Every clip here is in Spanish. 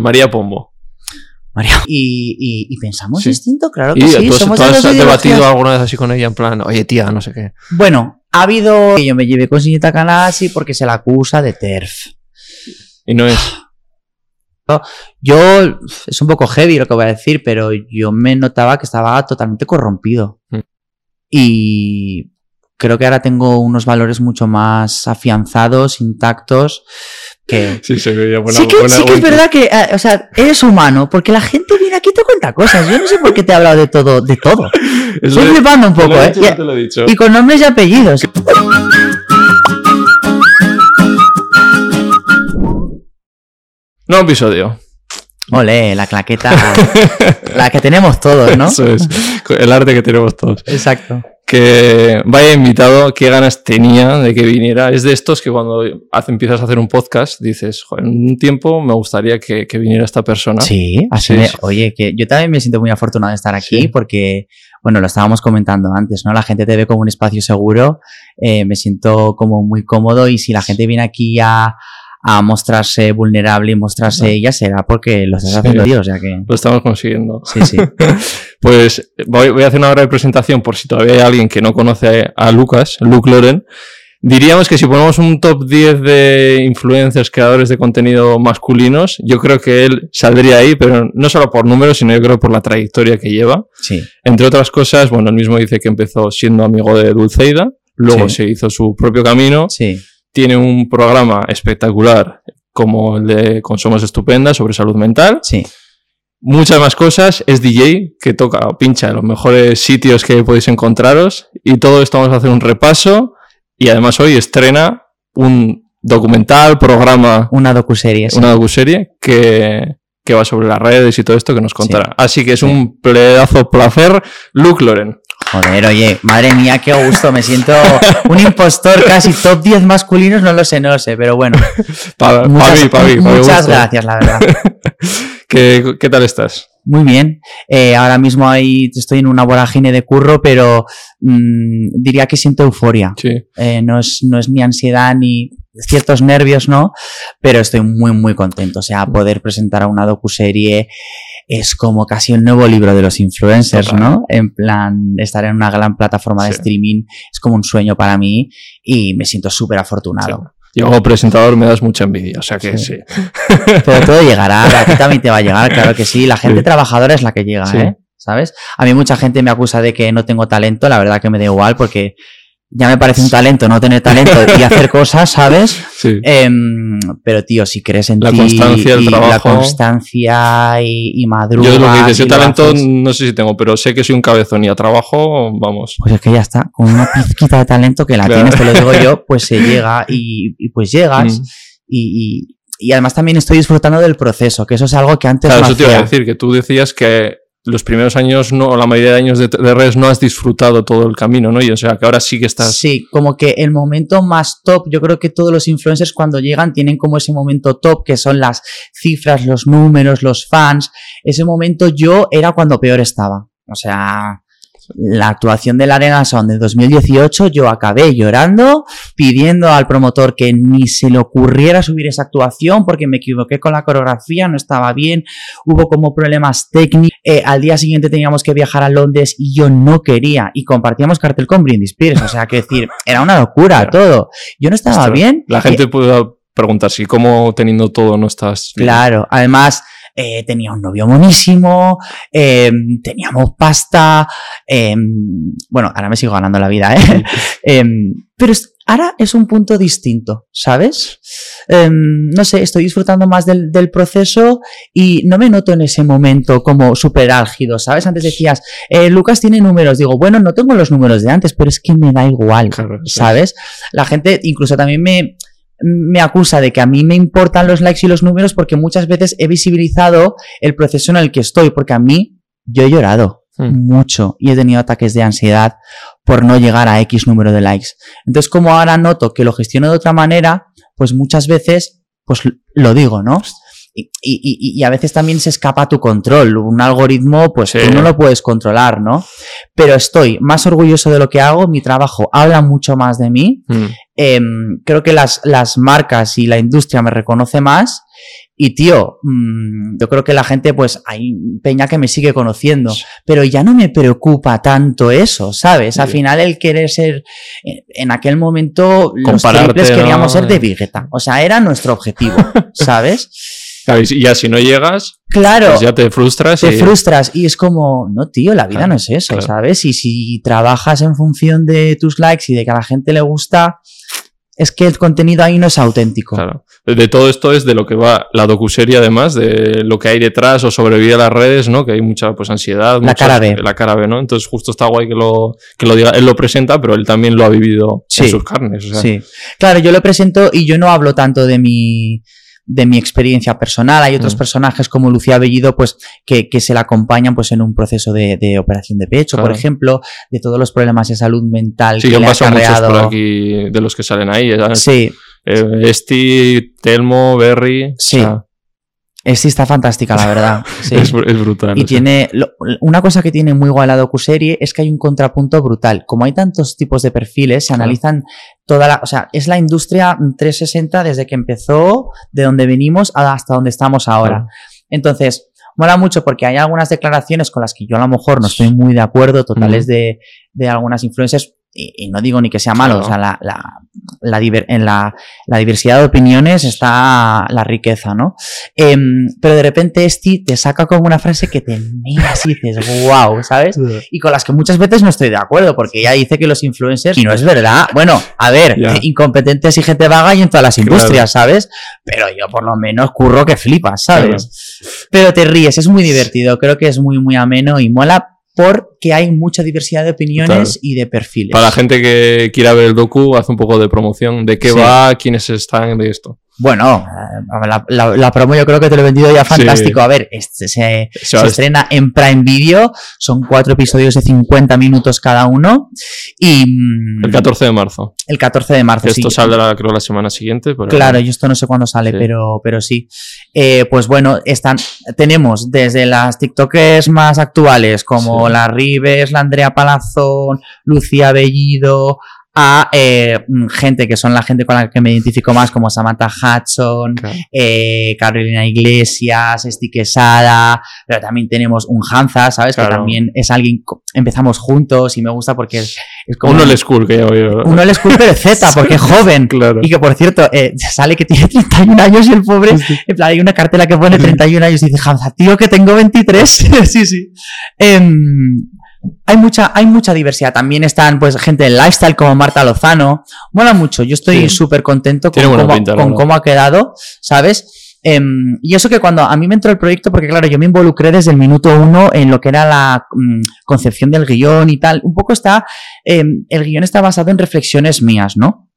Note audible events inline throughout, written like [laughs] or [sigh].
María Pombo. María. Y, y- y pensamos Sí. distinto, claro ¿Y que sí. tú, has- somos tú de has dos debatido alguna vez así con ella en plan, oye tía, no sé qué? Bueno, ha habido que yo me llevé con Sinita Canasi porque se la acusa de TERF. Y no es. Yo, es un poco heavy lo que voy a decir, pero yo me notaba que estaba totalmente corrompido. Mm. Y creo que ahora tengo unos valores mucho más afianzados, intactos, que... Sí, se veía buena. sí que, buena- sí que es verdad que, eh, o sea, eres humano, porque la gente viene aquí y te cuenta cosas. Yo no sé por qué te he hablado de todo, de todo. [laughs] Es Estoy flipando un poco, ¿eh? dicho, ya te lo he dicho. Y, y con nombres y apellidos. Nuevo episodio. Ole, la claqueta, [laughs] la que tenemos todos, ¿no? Eso es. El arte que tenemos todos. Exacto. Que vaya invitado, qué ganas tenía de que viniera. Es de estos que cuando hace- empiezas a hacer un podcast dices, "Joder, en un tiempo me gustaría que, que viniera esta persona. Sí, así Sí, oye, que yo también me siento muy afortunado de estar aquí Sí. porque, bueno, lo estábamos comentando antes, ¿no? La gente te ve como un espacio seguro, eh, me siento como muy cómodo y si la gente viene aquí a, a mostrarse vulnerable y mostrarse ella será porque lo estás Sí. haciendo bien, o sea que... Lo estamos consiguiendo. Sí, sí. [laughs] Pues voy, voy a hacer una breve presentación por si todavía hay alguien que no conoce a Lucas, Luke Loren. Diríamos que si ponemos un top 10 de influencers, creadores de contenido masculinos, yo creo que él saldría ahí, pero no solo por números, sino yo creo por la trayectoria que lleva. Sí, Entre otras cosas, bueno, él mismo dice que empezó siendo amigo de Dulceida, luego Sí. se hizo su propio camino, sí, tiene un programa espectacular como el de Consomos Estupenda sobre salud mental, sí. muchas más cosas, es DJ que toca o pincha en los mejores sitios que podéis encontraros y todo esto vamos a hacer un repaso y además hoy estrena un documental, programa, Una docuserie, sí. una docuserie que, que va sobre las redes y todo esto que nos contará. Así que es un pedazo placer, Luke Loren. Joder, oye, madre mía, qué gusto, me siento un impostor casi top 10 masculinos, no lo sé, no lo sé, pero bueno. [laughs] Para Muchas, mí, para mí, pa' mi muchas gracias, la verdad. [laughs] ¿Qué, ¿Qué tal estás? Muy bien. Eh, ahora mismo ahí estoy en una vorágine de curro, pero mm, diría que siento euforia. Sí. Eh, no, es, no es ni ansiedad ni ciertos nervios, ¿no? Pero estoy muy, muy contento. O sea, poder presentar a una docuserie es como casi un nuevo libro de los influencers, Total. ¿no? En plan, estar en una gran plataforma de Sí. streaming es como un sueño para mí y me siento súper afortunado. Yo como presentador me das mucha envidia, o sea que sí. Sí. [laughs] Pero todo llegará, a ti también te va a llegar, claro que sí. La gente trabajadora es la que llega. ¿eh? ¿Sabes? A mí mucha gente me acusa de que no tengo talento, la verdad que me da igual porque ya me parece un talento no tener talento y [laughs] hacer cosas, ¿sabes? Sí. Em, pero tío, si crees en La ti constancia, el y la trabajo. constancia y, y madrugas Yo lo que dices, yo talento haces, no sé si tengo, pero sé que soy un cabezón y a trabajo, vamos. Pues es que ya está, con una pizquita de talento que la Claro. tienes, te lo digo yo, pues se [laughs] llega y, y pues llegas Mm. y, y- además también estoy disfrutando del proceso, que eso es algo que antes Claro, no eso te iba a decir, que tú decías que los primeros años, no, o la mayoría de años de, de redes no has disfrutado todo el camino, ¿no? Y o sea, que ahora sí que estás... Sí, como que el momento más top, yo creo que todos los influencers cuando llegan tienen como ese momento top, que son las cifras, los números, los fans. Ese momento yo era cuando peor estaba. O sea, la actuación de la Arena Sound de 2018 yo acabé llorando, pidiendo al promotor que ni se le ocurriera subir esa actuación porque me equivoqué con la coreografía, no estaba bien, hubo como problemas técnicos. Eh, al día siguiente teníamos que viajar a Londres y yo no quería y compartíamos cartel con Britney Spears, o sea, que decir, era una locura Claro. todo. Yo no estaba bien. La gente puede preguntar si cómo teniendo todo no estás... bien. Claro, además eh, tenía un novio monísimo, eh, teníamos pasta, eh, bueno, ahora me sigo ganando la vida, ¿eh? [laughs] Eh, pero ahora es un punto distinto, ¿sabes? No sé, estoy disfrutando más del, del proceso y no me noto en ese momento como súper álgido, ¿sabes? Antes decías, eh, Lucas tiene números, digo, bueno, no tengo los números de antes, pero es que me da igual. ¿sabes? La gente incluso también me, me acusa de que a mí me importan los likes y los números porque muchas veces he visibilizado el proceso en el que estoy, porque a mí yo he llorado Mm. mucho y he tenido ataques de ansiedad por no llegar a X número de likes. Entonces, como ahora noto que lo gestiono de otra manera, pues muchas veces, pues lo digo, ¿no? Y, y, y, a veces también se escapa a tu control. Un algoritmo, pues tú no lo puedes controlar, ¿no? Pero estoy más orgulloso de lo que hago, mi trabajo habla mucho más de mí. Mm. Em, creo que las, las marcas y la industria me reconoce más. Y tío, mm, yo creo que la gente, pues hay peña que me sigue conociendo, pero ya no me preocupa tanto eso, ¿sabes? Al final el querer ser, en aquel momento los triples queríamos ser de Vegeta, o sea, era nuestro objetivo, [laughs] ¿sabes? Y ya si no llegas, claro, pues ya te frustras. Te frustras y es como, no, tío, la vida no es eso, ¿sabes? Y si trabajas en función de tus likes y de que a la gente le gusta, es que el contenido ahí no es auténtico. Claro. De todo esto es de lo que va la docuserie, además, de lo que hay detrás o sobrevive a las redes, ¿no? Que hay mucha pues ansiedad. La cara B. La cara B, ¿no? Entonces justo está guay que lo, que lo diga. Él lo presenta, pero él también lo ha vivido en sus carnes. Sí. Claro, yo lo presento y yo no hablo tanto de mi de mi experiencia personal. Hay otros mm. personajes como Lucía Bellido, pues, que, que, se la acompañan pues en un proceso de, de operación de pecho, por ejemplo, de todos los problemas de salud mental sí, que le ha muchos por aquí de los que salen ahí. Sí. Eh, Esti, Telmo, Berry. Sí. Sí, está fantástica, la verdad. [laughs] es, brutal. Y tiene. una cosa que tiene muy guay la docuserie es que hay un contrapunto brutal. Como hay tantos tipos de perfiles, se analizan toda la. O sea, es la industria 360 desde que empezó, de donde venimos hasta donde estamos ahora. Entonces, mola mucho porque hay algunas declaraciones con las que yo a lo mejor no estoy muy de acuerdo, totales de, de algunas influencias, y, no digo ni que sea malo, o sea, la, la, la en la, la, diversidad de opiniones está la riqueza, ¿no? Em, pero de repente Esti te saca como una frase que te miras y dices, wow, ¿sabes? Y con las que muchas veces no estoy de acuerdo, porque ella dice que los influencers, y no es verdad, bueno, a ver, incompetentes y gente vaga y en todas las industrias, ¿sabes? Pero yo por lo menos curro que flipas, ¿sabes? Pero te ríes, es muy divertido, creo que es muy, muy ameno y mola porque hay mucha diversidad de opiniones y de perfiles. Para la gente que quiera ver el docu, hace un poco de promoción de qué va, quiénes están de esto. Bueno, eh, la, promo yo creo que te lo he vendido ya fantástico. A ver, este se, estrena en Prime Video, son cuatro episodios de 50 minutos cada uno. Y, mm, el 14 de marzo. El 14 de marzo, esto saldrá creo la semana siguiente. claro, yo esto no sé cuándo sale, pero, pero sí. Eh, pues bueno, están, tenemos desde las TikTokers más actuales, como la Rives, la Andrea Palazón, Lucía Bellido, a eh, mm, gente que son la gente con la que me identifico más, como Samantha Hudson, eh, Carolina Iglesias, Esti Quesada, pero también tenemos un Hanza, ¿sabes? Que también es alguien, empezamos juntos y me gusta porque es, como... Uno el school, que ya oído. Uno el school, pero Z, [laughs] porque es joven. Y que, por cierto, eh, sale que tiene 31 años y el pobre, en plan, hay una cartela que pone 31 años y dice, Hanza, tío, que tengo 23. [laughs] sí, sí. Hay mucha, hay mucha diversidad. También están pues gente del lifestyle como Marta Lozano. Mola mucho. Yo estoy súper contento con, cómo, ha quedado, ¿sabes? Em, y eso que cuando a mí me entró el proyecto, porque claro, yo me involucré desde el minuto uno en lo que era la mm, concepción del guion y tal. Un poco está, em, el guion está basado en reflexiones mías, ¿no?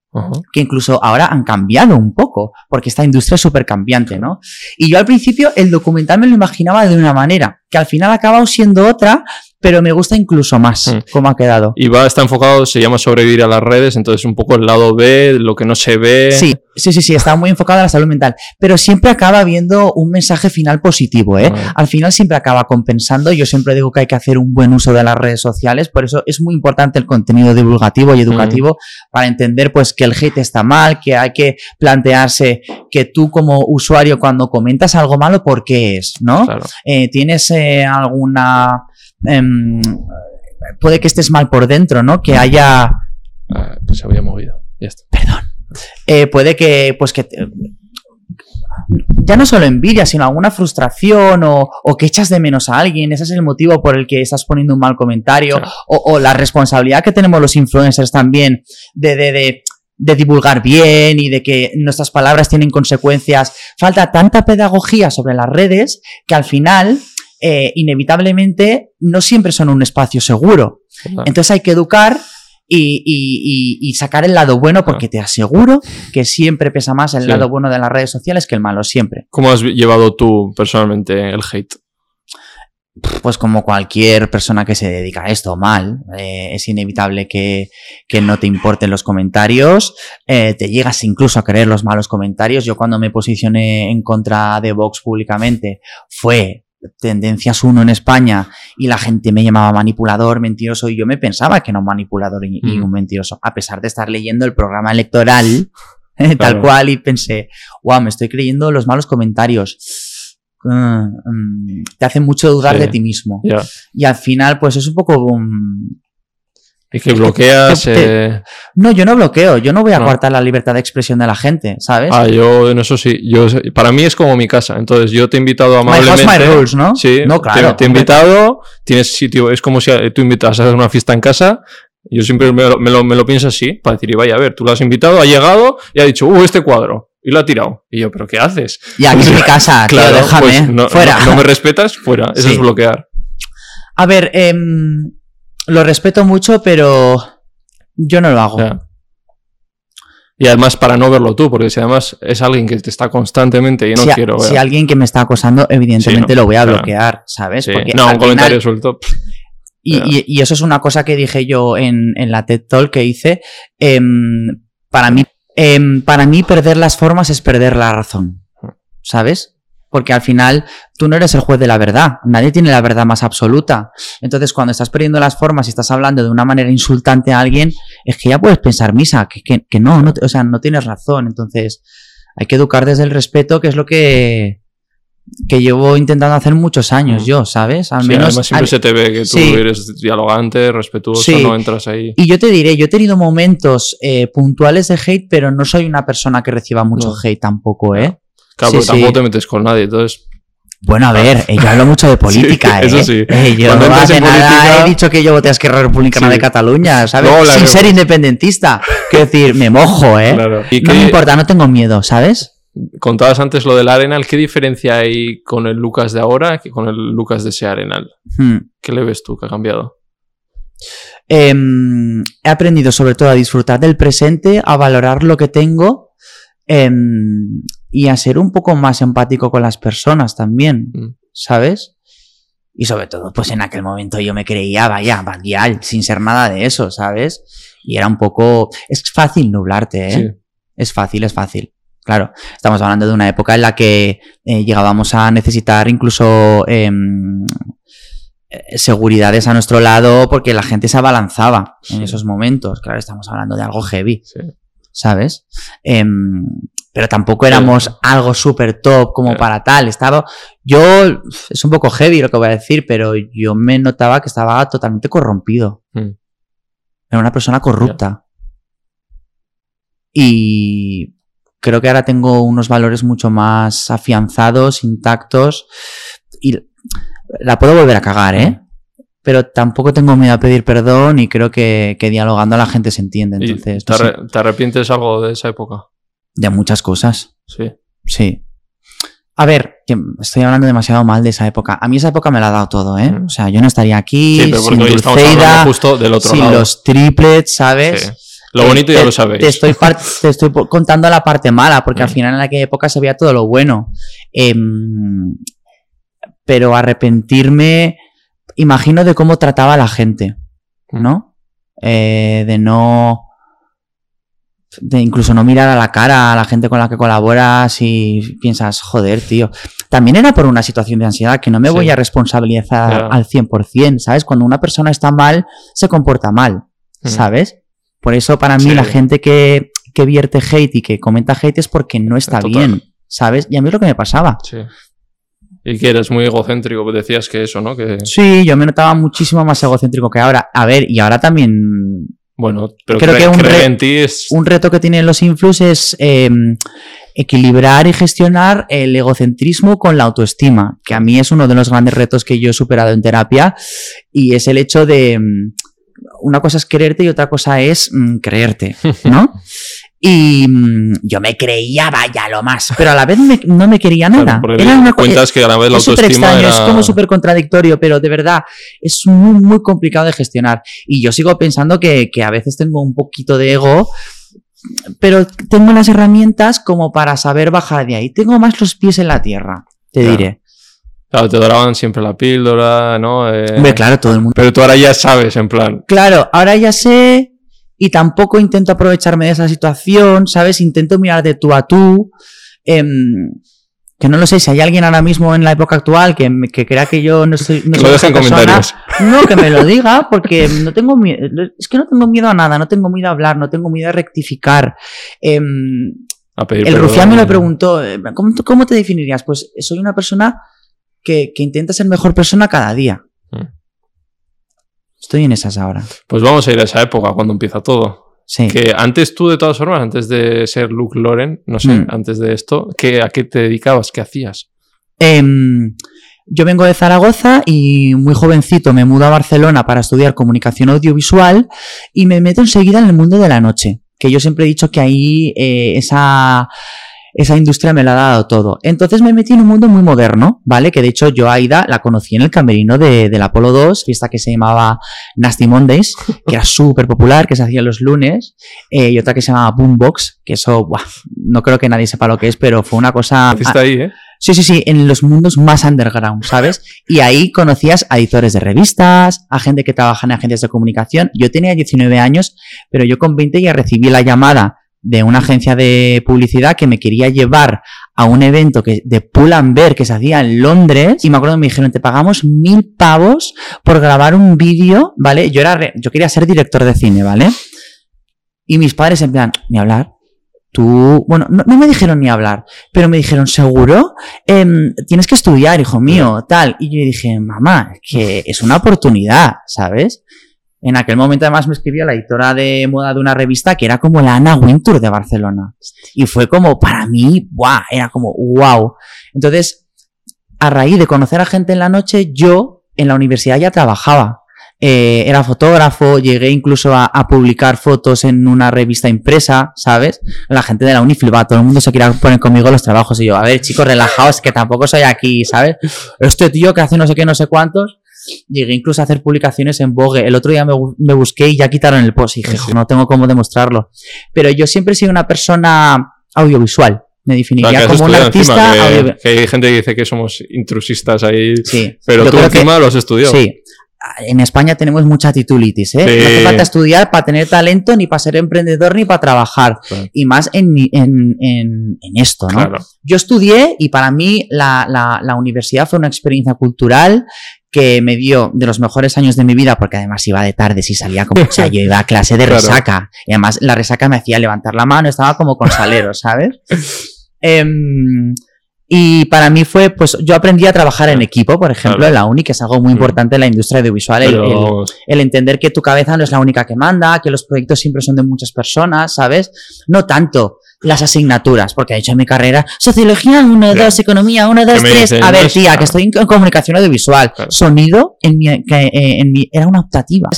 que incluso ahora han cambiado un poco, porque esta industria es súper cambiante, ¿no? Y yo al principio el documental me lo imaginaba de una manera, que al final ha acabado siendo otra, pero me gusta incluso más mm. cómo ha quedado. Y va, está enfocado, se llama sobrevivir a las redes, entonces un poco el lado B, lo que no se ve. Sí, sí, sí, sí, está muy enfocado a la salud mental, pero siempre acaba viendo un mensaje final positivo, ¿eh? Ah. Al final siempre acaba compensando, yo siempre digo que hay que hacer un buen uso de las redes sociales, por eso es muy importante el contenido divulgativo y educativo mm. para entender pues que el hate está mal, que hay que plantearse que tú como usuario cuando comentas algo malo, ¿por qué es? ¿No? Eh, ¿Tienes eh, alguna Em, puede que estés mal por dentro, ¿no? Que haya... Ah, pues se había movido. Ya está. Perdón. Eh, puede que, pues que... Ya no solo envidia, sino alguna frustración o, que echas de menos a alguien. Ese es el motivo por el que estás poniendo un mal comentario. O, la responsabilidad que tenemos los influencers también de, de, de divulgar bien y de que nuestras palabras tienen consecuencias. Falta tanta pedagogía sobre las redes que al final eh, inevitablemente no siempre son un espacio seguro. Entonces hay que educar y, sacar el lado bueno porque te aseguro que siempre pesa más el lado bueno de las redes sociales que el malo, siempre. ¿Cómo has llevado tú personalmente el hate? pues como cualquier persona que se dedica a esto, mal. Eh, es inevitable que, que, no te importen los comentarios. Eh, te llegas incluso a creer los malos comentarios. Yo cuando me posicioné en contra de Vox públicamente fue tendencias uno en España y la gente me llamaba manipulador, mentiroso y yo me pensaba que no un manipulador y, y un mentiroso, a pesar de estar leyendo el programa electoral [laughs] tal cual y pensé, wow, me estoy creyendo los malos comentarios. Uh, um, te hacen mucho dudar Sí. de ti mismo. Y al final, pues es un poco... um, Y que bloqueas. te- te- eh, No, yo no bloqueo, yo no voy a No. coartar la libertad de expresión de la gente, ¿sabes? Ah, yo en eso sí. Yo, para mí es como mi casa. Entonces yo te he invitado my house, amablemente. my rules, ¿no? Sí, No, te- claro. te, he invitado, tienes sitio, es como si tú invitas a hacer una fiesta en casa. Yo siempre me lo, me lo, me lo pienso así, para decir, y vaya, a ver, tú lo has invitado, ha llegado y ha dicho, uh, este cuadro, y lo ha tirado. Y yo, ¿pero qué haces? Y aquí es mi [laughs] casa, tío, déjame, pues, no, fuera. No, no me [laughs] respetas, fuera. Eso Sí. es bloquear. A ver, em, lo respeto mucho, pero yo no lo hago. Y además para no verlo tú, porque si además es alguien que te está constantemente y no si, a- quiero ver. si alguien que me está acosando, evidentemente Sí, no, lo voy a claro. bloquear, ¿sabes? Sí. Porque No, un comentario final- suelto. [laughs] y, ya. y- y eso es una cosa que dije yo en, en la TED Talk que hice. em, para, mí, em, para mí, perder las formas es perder la razón, ¿sabes? Porque al final tú no eres el juez de la verdad, nadie tiene la verdad más absoluta. Entonces, cuando estás perdiendo las formas y estás hablando de una manera insultante a alguien, es que ya puedes pensar misa, que, que- que no, no, o sea, no tienes razón. Entonces, hay que educar desde el respeto, que es lo que, que llevo intentando hacer muchos años Mm. yo, ¿sabes? Al sí, menos. además siempre al- se te ve que tú sí. eres dialogante, respetuoso, Sí. no entras ahí. Y yo te diré, yo he tenido momentos eh, puntuales de hate, pero no soy una persona que reciba mucho No. hate tampoco, ¿eh? Claro, Sí, porque tampoco te metes con nadie, entonces. Bueno, a ver, yo hablo mucho de [laughs] política, [laughs] Sí, ¿eh? eso sí. Eh, yo Cuando entras hace en nada política- he dicho que yo voté a Esquerra Republicana de Cataluña, ¿sabes? No, Sin ser independentista. [laughs] Quiero decir, me mojo, ¿eh? Claro. ¿Y No me importa, no tengo miedo, ¿sabes? Contabas antes lo del Arenal, ¿qué diferencia hay con el Lucas de ahora que con el Lucas de ese Arenal? Hmm. ¿Qué le ves tú que ha cambiado? Em, he aprendido sobre todo a disfrutar del presente, a valorar lo que tengo em, y a ser un poco más empático con las personas también, Mm. ¿sabes? Y sobre todo, pues en aquel momento yo me creía, vaya, bandial, sin ser nada de eso, ¿sabes? Y era un poco... Es fácil nublarte, ¿eh? Sí. Es fácil, es fácil. Claro, estamos hablando de una época en la que eh, llegábamos a necesitar incluso em, eh, seguridades a nuestro lado porque la gente se abalanzaba en esos momentos. Claro, estamos hablando de algo heavy, Sí. ¿sabes? Em, pero tampoco éramos algo súper top como para tal. Estaba, yo, es un poco heavy lo que voy a decir, pero yo me notaba que estaba totalmente corrompido. Mm. Era una persona corrupta. Y creo que ahora tengo unos valores mucho más afianzados, intactos. Y la puedo volver a cagar, ¿eh? Pero tampoco tengo miedo a pedir perdón y creo que, que dialogando la gente se entiende. ¿Y Entonces, no sé, te arrepientes algo de esa época? De muchas cosas. Sí. Sí. A ver, que estoy hablando demasiado mal de esa época. A mí esa época me la ha dado todo, ¿eh? Mm. O sea, yo no estaría aquí Sí, pero sin porque hoy estamos Dulceida, hablando justo del otro sin lado. los triplets, ¿sabes? Sí. Lo bonito ya lo sabéis. Te estoy, [laughs] te estoy contando la parte mala, porque al Mm. final en aquella época se veía todo lo bueno. Em, pero arrepentirme, imagino de cómo trataba a la gente, ¿no? Eh, de no. De incluso no mirar a la cara a la gente con la que colaboras y piensas, joder, tío. También era por una situación de ansiedad que no me Sí. voy a responsabilizar al 100%, ¿sabes? Cuando una persona está mal, se comporta mal, Mm. ¿sabes? Por eso para mí Sí. la gente que, que vierte hate y que comenta hate es porque no está Total. bien, ¿sabes? Y a mí es lo que me pasaba. Sí. Y que eres muy egocéntrico, decías que eso, ¿no? Que, Sí, yo me notaba muchísimo más egocéntrico que ahora. A ver, y ahora también bueno, pero Creo cre- que un re- es... reto que tienen los influx es eh, equilibrar y gestionar el egocentrismo con la autoestima, que a mí es uno de los grandes retos que yo he superado en terapia, y es el hecho de... mm, Una cosa es quererte y otra cosa es mm, creerte, [laughs] ¿no? Y mm, yo me creía, vaya, lo más, pero a la vez me- no me quería Claro, nada. porque Era una cuentas que a la vez la es súper extraño, era... es como súper contradictorio, pero de verdad es muy, muy complicado de gestionar. Y yo sigo pensando que, que a veces tengo un poquito de ego, pero tengo las herramientas como para saber bajar de ahí. Tengo más los pies en la tierra, te diré. Claro, te doraban siempre la píldora, ¿no? Eh, Hombre, claro, todo el mundo. Pero tú ahora ya sabes, en plan. Claro, ahora ya sé y tampoco intento aprovecharme de esa situación, ¿sabes? Intento mirar de tú a tú. em, que no lo sé, si hay alguien ahora mismo en la época actual que, que crea que yo no soy, no soy lo esa en persona, comentarios. no, que me lo [laughs] diga, porque no tengo miedo, es que no tengo miedo a nada, no tengo miedo a hablar, no tengo miedo a rectificar. Em, A pedir el perdón. rufián me lo preguntó, eh, ¿cómo, cómo te definirías? Pues soy una persona que, que intenta ser mejor persona cada día. Mm. Estoy en esas ahora. Pues vamos a ir a esa época cuando empieza todo. Sí. Que antes tú, de todas formas, antes de ser Luke Loren, no sé, Mm. antes de esto, ¿qué, ¿a qué te dedicabas? ¿Qué hacías? Em, yo vengo de Zaragoza y muy jovencito me mudo a Barcelona para estudiar comunicación audiovisual y me meto enseguida en el mundo de la noche, que yo siempre he dicho que ahí eh, esa, esa industria me la ha dado todo. Entonces me metí en un mundo muy moderno, ¿vale? Que de hecho yo a Aida la conocí en el camerino de, del Apolo 2, fiesta que se llamaba Nasty Mondays, [laughs] que era súper popular, que se hacía los lunes, eh, y otra que se llamaba Boombox, que eso, buah, no creo que nadie sepa lo que es, pero fue una cosa... Está ahí, ¿eh? Sí, sí, sí, en los mundos más underground, ¿sabes? [laughs] Y ahí conocías a editores de revistas, a gente que trabaja en agencias de comunicación. Yo tenía 19 años, pero yo con 20 ya recibí la llamada de una agencia de publicidad que me quería llevar a un evento que, de Pull and Bear que se hacía en Londres. Y me acuerdo que me dijeron, te pagamos mil pavos por grabar un vídeo, ¿vale? Yo, era re- yo quería ser director de cine, ¿vale? Y mis padres en plan, ni hablar. Tú, bueno, no, no me dijeron ni hablar, pero me dijeron, ¿seguro? Em, tienes que estudiar, hijo mío, tal. Y yo dije, mamá, que es una oportunidad, ¿sabes? En aquel momento además me escribió la editora de moda de una revista que era como la Anna Wintour de Barcelona. Y fue como, para mí, ¡guau! Era como, wow. Entonces, a raíz de conocer a gente en la noche, yo en la universidad ya trabajaba. Eh, era fotógrafo, llegué incluso a, a publicar fotos en una revista impresa, ¿sabes? La gente de la uni flipaba, todo el mundo se quería poner conmigo los trabajos y yo, a ver, chicos, relajaos, que tampoco soy aquí, ¿sabes? Este tío que hace no sé qué, no sé cuántos. Llegué incluso a hacer publicaciones en Vogue. El otro día me, me busqué y ya quitaron el post y dije, Sí. "Jo, no tengo cómo demostrarlo. Pero yo siempre he sido una persona audiovisual. Me definiría como un artista encima, que, hay gente que dice que somos intrusistas ahí. Sí. Pero Yo tú creo que- encima lo has estudiado. Sí. En España tenemos mucha titulitis, ¿eh? Sí. No hace falta estudiar para tener talento, ni para ser emprendedor, ni para trabajar. Claro. Y más en, en, en, en esto, ¿no? Claro. Yo estudié y para mí la, la, la universidad fue una experiencia cultural que me dio de los mejores años de mi vida, porque además iba de tardes y salía como, o sea, [laughs] yo iba a clase de Claro. resaca. Y además la resaca me hacía levantar la mano, estaba como con salero, ¿sabes? [laughs] Em, y para mí fue, pues yo aprendí a trabajar en equipo, por ejemplo, Claro. en la uni, que es algo muy Mm. importante en la industria audiovisual, el entender que tu cabeza no es la única que manda, que los proyectos siempre son de muchas personas, ¿sabes? No tanto las asignaturas, porque de hecho en mi carrera, sociología 1, Ya. 2, economía 1, 2, me 3. dicen, A ver, tía, claro. que estoy en, comunicación audiovisual. Claro. Sonido en mi, que, eh, en mi- era una optativa.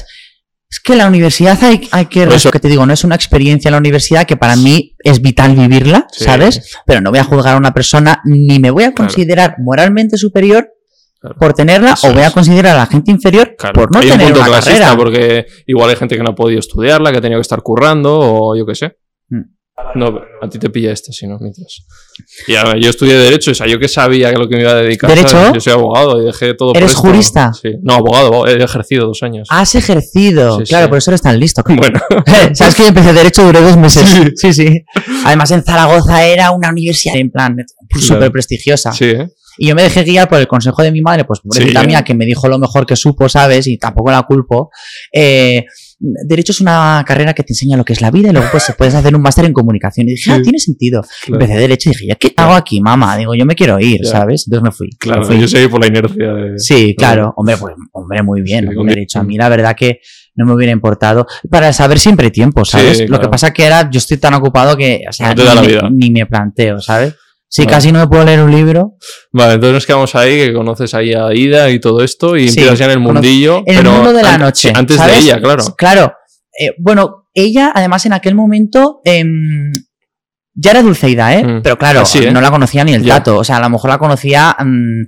Es que la universidad hay, hay que... Eso- que te digo, no es una experiencia en la universidad que para mí es vital vivirla, Sí. ¿sabes? Pero no voy a juzgar a una persona, ni me voy a Claro. considerar moralmente superior por tenerla, Eso o voy a considerar a la gente inferior claro. por no hay un tener punto una carrera. porque igual hay gente que no ha podido estudiarla, que ha tenido que estar currando o yo qué sé. No, a ti te pilla esta, si no, mientras. Y a ver, yo estudié Derecho, o sea, yo que sabía que lo que me iba a dedicar. ¿Derecho? ¿sabes? Yo soy abogado y dejé todo por ¿Eres esto. jurista? Sí. No, abogado, he ejercido dos años. Has ejercido. Sí, claro, sí. por eso eres tan listo. Bueno, [laughs] ¿Sabes que yo empecé Derecho duré dos meses? Sí. Sí, sí. Además, en Zaragoza era una universidad en plan súper prestigiosa. sí, ¿eh? Y yo me dejé guiar por el consejo de mi madre, pues pobrecita Sí. mía, que me dijo lo mejor que supo, ¿sabes? Y tampoco la culpo. Eh, derecho es una carrera que te enseña lo que es la vida y luego pues puedes hacer un máster en comunicación. Y dije, ah, tiene sentido. Claro. Empecé Derecho y dije, ¿ya qué hago aquí, mamá? Digo, yo me quiero ir, Ya. ¿sabes? Entonces me fui. Claro, Me fui. yo seguí por la inercia de. Sí, claro. Hombre, pues, hombre, muy bien. Sí, derecho. A mí la verdad que no me hubiera importado. Para saber siempre tiempo, ¿sabes? Sí, Lo que pasa que era, yo estoy tan ocupado que, o sea, No me- ni me planteo, ¿sabes? Si Vale. casi no me puedo leer un libro. Vale, entonces nos quedamos ahí, que conoces ahí a Ida y todo esto, y Sí, empiezas ya en el mundillo. En el pero mundo de la an- noche. antes ¿sabes? de ella, claro. Claro. Eh, bueno, ella, además, en aquel momento. em, ya era Dulceida, ¿eh? Mm. Pero claro, Así, ¿eh? no la conocía ni el Ya. tato. O sea, a lo mejor la conocía mm,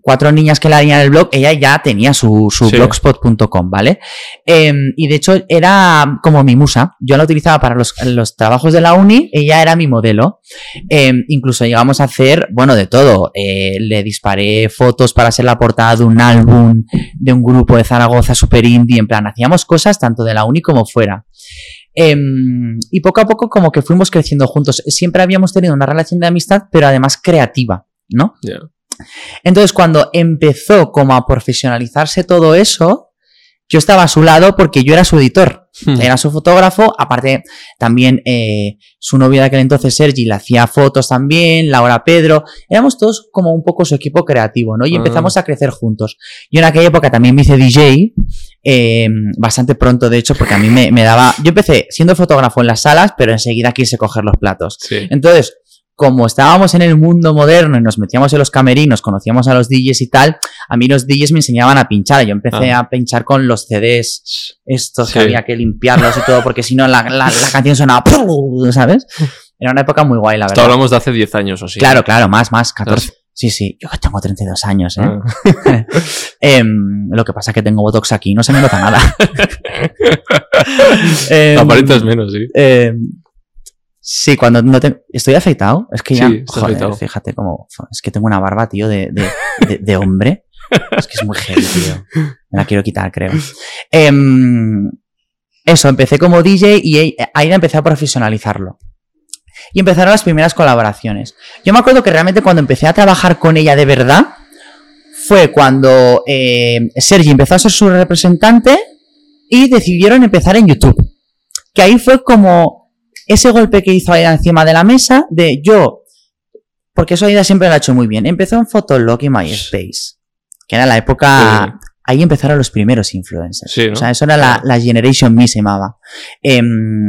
cuatro niñas que la leían el blog, ella ya tenía su, su Sí. blogspot.com, ¿vale? Em, y de hecho era como mi musa. Yo la utilizaba para los, los trabajos de la uni, ella era mi modelo. Em, incluso llegamos a hacer, bueno, de todo. Eh, le disparé fotos para hacer la portada de un álbum de un grupo de Zaragoza super indie. En plan, hacíamos cosas tanto de la uni como fuera. Em, y poco a poco como que fuimos creciendo juntos. Siempre habíamos tenido una relación de amistad, pero además creativa, ¿no? Entonces, cuando empezó como a profesionalizarse todo eso, yo estaba a su lado porque yo era su editor. Hmm. Era su fotógrafo, aparte también eh, su novia de aquel entonces, Sergi, le hacía fotos también, Laura Pedro, éramos todos como un poco su equipo creativo, ¿no? Y Ah. empezamos a crecer juntos. Yo en aquella época también me hice DJ, eh, bastante pronto de hecho, porque a mí me, me daba... Yo empecé siendo fotógrafo en las salas, pero enseguida quise coger los platos. Sí. Entonces, como estábamos en el mundo moderno y nos metíamos en los camerinos, conocíamos a los DJs y tal, a mí los DJs me enseñaban a pinchar. Yo empecé Ah. a pinchar con los CDs estos Sí. que había que limpiarlos y todo, porque si no la, la- la canción sonaba, [laughs] ¿sabes? Era una época muy guay, la Esto verdad. hablamos de hace 10 años o sí. Claro, claro, más, más, 14. Sí, sí, yo tengo 32 años, ¿eh? Ah. [laughs] Em, lo que pasa es que tengo Botox aquí, no se me nota nada. [laughs] Em, Aparentas menos, sí. eh, sí, cuando no te... Estoy afeitado. Es que ya... Sí, joder, afeitado. fíjate cómo... Es que tengo una barba, tío, de, de, de- de hombre. Es que es muy heavy, tío. Me la quiero quitar, creo. Em, eso, empecé como DJ y ahí- ahí empecé a profesionalizarlo. Y empezaron las primeras colaboraciones. Yo me acuerdo que realmente cuando empecé a trabajar con ella de verdad fue cuando eh, Sergi empezó a ser su representante y decidieron empezar en YouTube. Que ahí fue como ese golpe que hizo Aida encima de la mesa de yo, porque eso Aida siempre lo ha hecho muy bien. Empezó en Fotolog y MySpace, que era la época... Ahí empezaron los primeros influencers. Sí, ¿no? O sea, eso era la, la Generation Me se llamaba. Em,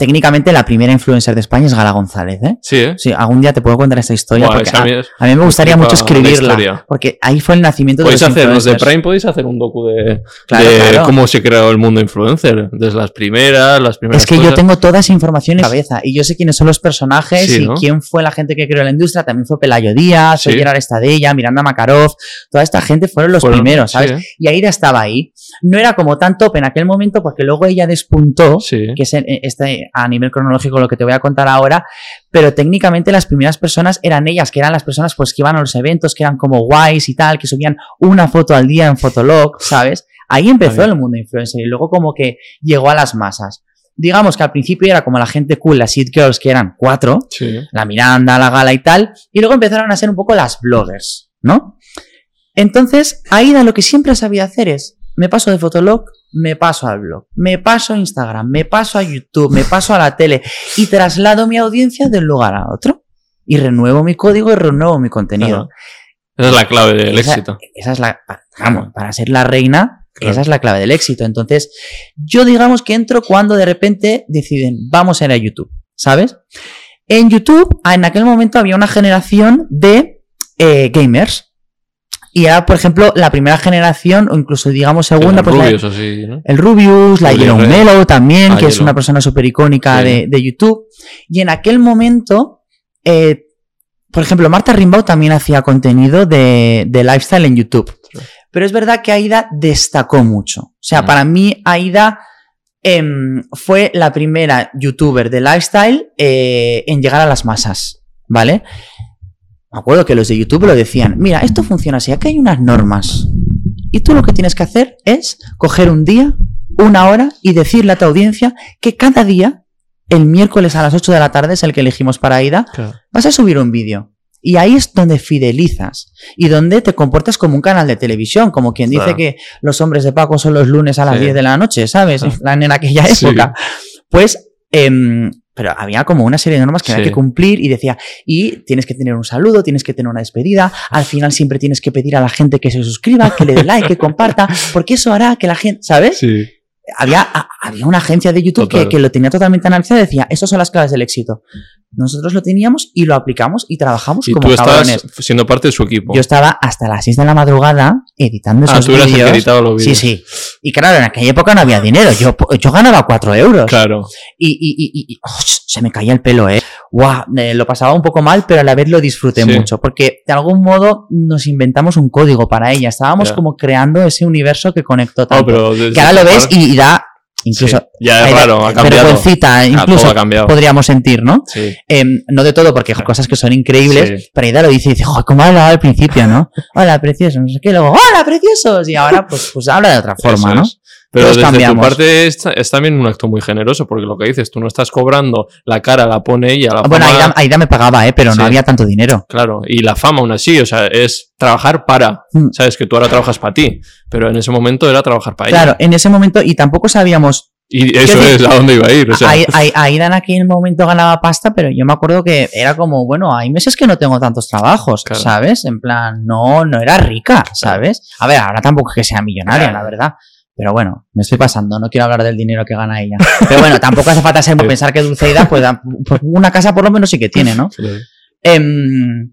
técnicamente la primera influencer de España es Gala González, ¿eh? Sí, ¿eh? Sí, algún día te puedo contar esta historia porque a, mí es- a mí me gustaría mucho la escribirla. Porque ahí fue el nacimiento de Podéis los hacer, los de influencers. Prime podéis hacer un docu de, Claro, de claro. cómo se creó el mundo influencer. Desde las primeras, las primeras Es que yo tengo toda esa información en cabeza y yo sé quiénes son los personajes Sí, y ¿no? quién fue la gente que creó la industria. También fue Pelayo Díaz, Sí. Gerard Estadella, Miranda Makarov. Toda esta gente fueron los Fueron- primeros, ¿sabes? sí, ¿eh? Y Aida estaba ahí. No era como tan top en aquel momento porque luego ella despuntó, Sí. que es en- este, a nivel cronológico lo que te voy a contar ahora, pero técnicamente las primeras personas eran ellas, que eran las personas pues que iban a los eventos, que eran como guays y tal, que subían una foto al día en Fotolog, ¿sabes? Ahí empezó el mundo influencer y luego como que llegó a las masas. Digamos que al principio era como la gente cool, las It Girls, que eran cuatro, Sí. la Miranda, la Gala y tal, y luego empezaron a ser un poco las bloggers, ¿no? Entonces, Aida lo que siempre ha sabido hacer es, me paso de Fotolog, me paso al blog, me paso a Instagram, me paso a YouTube, me paso a la tele y traslado mi audiencia de un lugar a otro. Y renuevo mi código y renuevo mi contenido. Claro. Esa es la clave del Esa- éxito. Esa es la, vamos, para ser la reina, Claro. esa es la clave del éxito. Entonces, yo digamos que entro cuando de repente deciden, vamos a ir a YouTube, ¿sabes? En YouTube, en aquel momento había una generación de eh, gamers. Y era, por ejemplo, la primera generación, o incluso digamos segunda, Los pues la- rubios, así, ¿no? el Rubius, la Yellow. Mellow también, Ah, que es una persona súper icónica Sí. de, de YouTube. Y en aquel momento, eh, por ejemplo, Marta Rimbaud también hacía contenido de, de lifestyle en YouTube. Sí. Pero es verdad que Aida destacó mucho. O sea, Mm. para mí, Aida em, fue la primera youtuber de lifestyle eh, en llegar a las masas. ¿Vale? Me acuerdo que los de YouTube lo decían, mira, esto funciona así, aquí hay unas normas. Y tú lo que tienes que hacer es coger un día, una hora y decirle a tu audiencia que cada día, el miércoles a las 8 de la tarde es el que elegimos para Aida, Claro. vas a subir un vídeo. Y ahí es donde fidelizas y donde te comportas como un canal de televisión, como quien dice Claro. que los hombres de Paco son los lunes a las Sí. 10 de la noche, ¿sabes? Ah. La- En aquella Sí. época. Pues, em, pero había como una serie de normas que había Sí. que cumplir y decía, y tienes que tener un saludo, tienes que tener una despedida, al final siempre tienes que pedir a la gente que se suscriba, que le dé like, que comparta, [laughs] porque eso hará que la gente, ¿sabes? Sí. había, a- había una agencia de YouTube que, que lo tenía totalmente analizado y decía, esas son las claves del éxito. Nosotros lo teníamos y lo aplicamos y trabajamos Y como tú cabrones. estás siendo parte de su equipo. Yo estaba hasta las 6 de la madrugada editando ah, esos tú eras el que vídeos. editaba los Sí, vídeos. sí. Y claro, en aquella época no había dinero. Yo, yo ganaba 4 euros. Claro. Y, y- y- ¡oh! se me caía el pelo, ¿eh? Guau, eh, lo pasaba un poco mal, pero a la vez lo disfruté Sí. mucho. Porque de algún modo nos inventamos un código para ella. Estábamos como creando ese universo que conectó No, tanto. pero que ahora lo ves y da incluso Sí, ya es raro, ha cambiado. incluso todo ha cambiado. podríamos sentir, ¿no? Sí. Em, no de todo, porque [laughs] hay cosas que son increíbles, Sí. pero Aida lo dice y dice, joder, ¿cómo hablaba al principio, no? [laughs] Hola, preciosos, no sé qué, luego, hola, preciosos, y ahora pues, pues habla de otra forma, Eso ¿no? es. Pero Todos desde cambiamos. tu parte es, es también un acto muy generoso, porque lo que dices, tú no estás cobrando, la cara la pone ella, la Bueno, fama- Aida, Aida me pagaba, ¿eh? Pero Sí. no había tanto dinero. Claro, y la fama aún así, o sea, es trabajar para, Mm. sabes que tú ahora trabajas para ti, pero en ese momento era trabajar para Claro, ella. en ese momento, y tampoco sabíamos, Y eso decir, es a dónde iba a ir, o sea, Ai- Ai- Aida en aquel momento ganaba pasta, pero yo me acuerdo que era como, bueno, hay meses que no tengo tantos trabajos, Claro. ¿sabes? En plan, no, no era rica, ¿sabes? A ver, ahora tampoco es que sea millonaria, Claro. la verdad. Pero bueno, me estoy pasando, no quiero hablar del dinero que gana ella. Pero bueno, tampoco hace falta ser [laughs] pensar que Dulceida, pues, pues una casa por lo menos sí que tiene, ¿no? Sí. Em,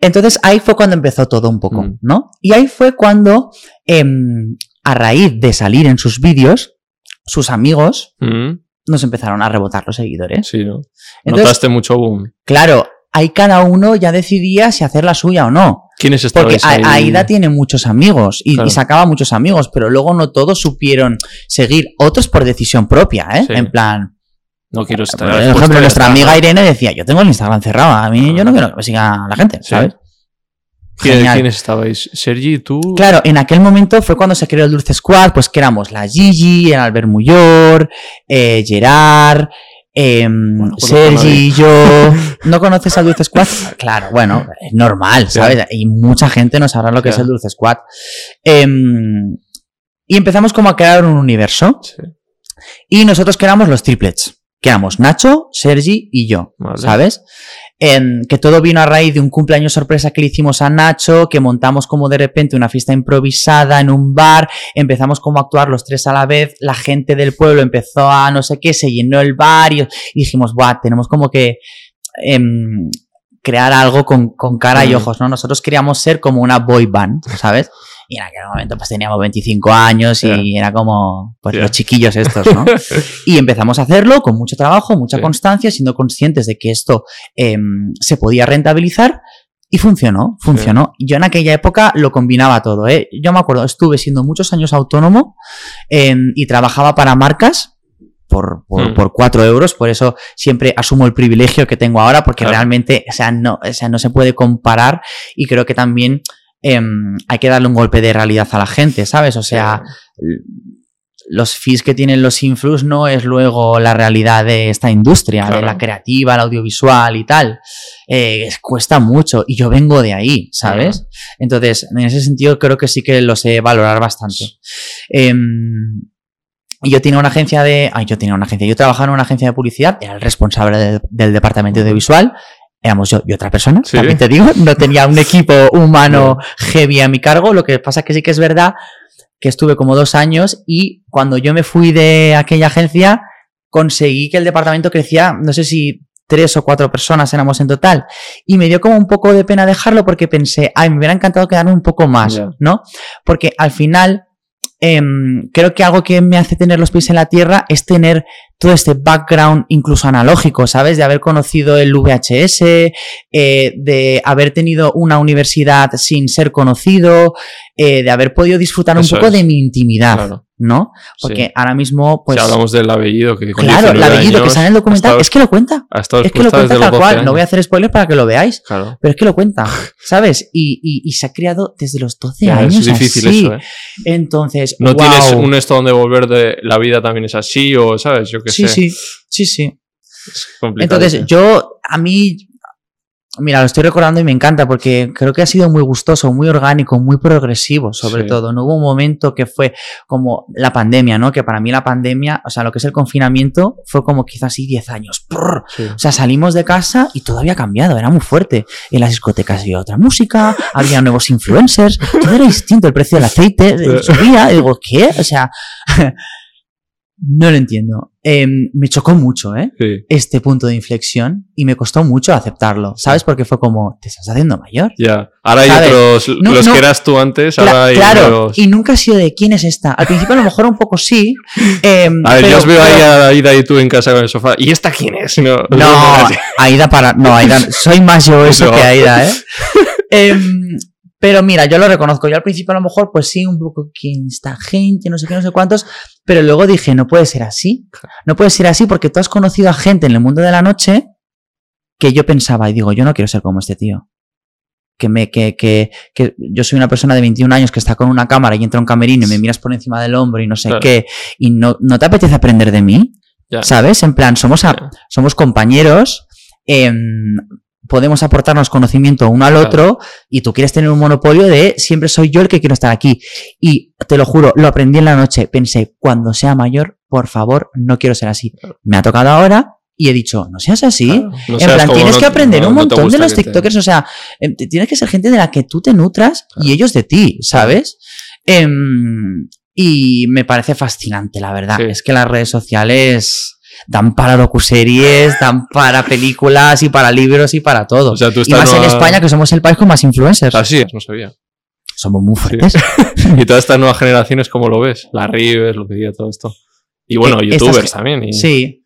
entonces ahí fue cuando empezó todo un poco, Mm. ¿no? Y ahí fue cuando, em, a raíz de salir en sus vídeos, sus amigos Mm, nos empezaron a rebotar los seguidores. sí, ¿no? Entonces, Notaste mucho boom. claro, ahí cada uno ya decidía si hacer la suya o no. ¿Quiénes Porque ahí? Aida tiene muchos amigos y, Claro. y sacaba muchos amigos, pero luego no todos supieron seguir, otros por decisión propia, ¿eh? Sí. En plan, No quiero estar. por ejemplo, nuestra amiga ¿no? Irene decía, yo tengo el Instagram cerrado, a mí yo no quiero que me siga la gente, Sí. ¿sabes? ¿Quién- Genial. ¿Quiénes estabais? ¿Sergi, tú? Claro, en aquel momento fue cuando se creó el Dulce Squad, pues que éramos la Gigi, el Albert Muyor, eh, Gerard, em, Bueno, a Sergi, yo. [laughs] ¿No conoces al Dulce Squad? Claro, bueno, es normal, ¿sabes? Y mucha gente no sabrá lo que es el Dulce Squad. Em, y empezamos como a crear un universo. Sí. Y nosotros que éramos los triplets. Que éramos Nacho, Sergi y yo. Vale. ¿Sabes? En- que todo vino a raíz de un cumpleaños sorpresa que le hicimos a Nacho, que montamos como de repente una fiesta improvisada en un bar, empezamos como a actuar los tres a la vez, la gente del pueblo empezó a no sé qué, se llenó el bar y, dijimos, buah, tenemos como que em, crear algo con, con cara y Mm. ojos, ¿no? Nosotros queríamos ser como una boy band, ¿sabes? Y en aquel momento pues teníamos 25 años y era como pues los chiquillos estos, ¿no? [laughs] y empezamos a hacerlo con mucho trabajo, mucha Sí. constancia, siendo conscientes de que esto em, se podía rentabilizar y funcionó, funcionó. Yo en aquella época lo combinaba todo, ¿eh? Yo me acuerdo, estuve siendo muchos años autónomo em, y trabajaba para marcas por, por, Mm. por cuatro euros, por eso siempre asumo el privilegio que tengo ahora, porque Claro. realmente, o sea, no, o sea, no se puede comparar y creo que también em, hay que darle un golpe de realidad a la gente, ¿sabes? O sea, los fees que tienen los influx no es luego la realidad de esta industria, de la creativa, la audiovisual y tal. Eh, cuesta mucho y yo vengo de ahí, ¿sabes? Entonces, en ese sentido creo que sí que lo sé valorar bastante. Y yo tenía una agencia de... Ay, yo tenía una agencia. Yo trabajaba en una agencia de publicidad, era el responsable de- del departamento audiovisual. Éramos yo y otra persona, Sí. también te digo. No tenía un equipo humano [laughs] heavy a mi cargo. Lo que pasa es que sí que es verdad que estuve como dos años y cuando yo me fui de aquella agencia conseguí que el departamento crecía, no sé si tres o cuatro personas éramos en total y me dio como un poco de pena dejarlo porque pensé, ay, me hubiera encantado quedarme un poco más. ¿no? Porque al final em, creo que algo que me hace tener los pies en la tierra es tener todo este background incluso analógico, ¿sabes? De haber conocido el VHS, eh, de haber tenido una universidad sin ser conocido, eh, de haber podido disfrutar un poco es. de mi intimidad, Claro. ¿No? Porque Sí. ahora mismo, pues... si hablamos del apellido, que con claro, el 19 apellido que sale en el documental, estado- es que lo cuenta. Es que lo cuenta tal los 12 cual. No voy a hacer spoilers para que lo veáis. Claro. Pero es que lo cuenta, [laughs] ¿sabes? Y, y- y se ha creado desde los 12 Ya, años. es difícil así. eso, ¿eh? Entonces, No tienes un esto donde volver de la vida también es así, o sabes, yo qué Sí, sé. sí, sí, sí. Es complicado. Entonces, yo, a mí, mira, lo estoy recordando y me encanta porque creo que ha sido muy gustoso, muy orgánico, muy progresivo, sobre Sí. todo. No hubo un momento que fue como la pandemia, ¿no? Que para mí la pandemia, o sea, lo que es el confinamiento, fue como quizás así 10 años. Sí. O sea, salimos de casa y todo había cambiado, era muy fuerte. En las discotecas había otra música, [laughs] había nuevos influencers, todo era distinto, el precio del aceite [laughs] subía. Digo, ¿qué? O sea, [laughs] No lo entiendo. Em, me chocó mucho, ¿eh? Sí. Este punto de inflexión y me costó mucho aceptarlo, ¿sabes? Porque fue como, te estás haciendo mayor. Ya. Ahora hay ¿Sabes? otros, No, los no. que eras tú antes, Cla- ahora hay claro, nuevos. y nunca ha sido de quién es esta. Al principio a lo mejor un poco sí. [laughs] em, A ver, pero- yo os veo ahí a Aida y tú en casa con el sofá. ¿Y esta quién es? No, No, [laughs] Aida para. No, Aida. Soy más yo eso [laughs] que Aida, ¿eh? Em, pero mira, yo lo reconozco. Yo al principio a lo mejor, pues sí, un poco quién esta gente, no sé qué, no sé cuántos. Pero luego dije, no puede ser así. No puede ser así porque tú has conocido a gente en el mundo de la noche que yo pensaba y digo, yo no quiero ser como este tío. Que, me, que, que, que yo soy una persona de 21 años que está con una cámara y entra un camerino y me miras por encima del hombro y no sé Claro. qué, y no, no te apetece aprender de mí. ¿sabes? En plan, somos, a- somos compañeros, em, podemos aportarnos conocimiento uno al Claro. otro y tú quieres tener un monopolio de siempre soy yo el que quiero estar aquí. Y te lo juro, lo aprendí en la noche. Pensé, cuando sea mayor, por favor, no quiero ser así. Me ha tocado ahora y he dicho, no seas así. Claro, no en seas plan, tienes no- que aprender no- un montón de los te- TikTokers, o sea, em, te- tienes que ser gente de la que tú te nutras y ellos de ti, ¿sabes? Em, y me parece fascinante, la verdad. Sí. Es que las redes sociales dan para docuseries, [laughs] dan para películas y para libros y para todo. O sea, tú y más en España, que somos el país con más influencers. Así es, no sabía. Somos muy Sí. fuertes. [laughs] Y todas estas nuevas generaciones, ¿cómo lo ves? La Rives, lo que diga todo esto. Y bueno, Eh, youtubers también. Y... Sí.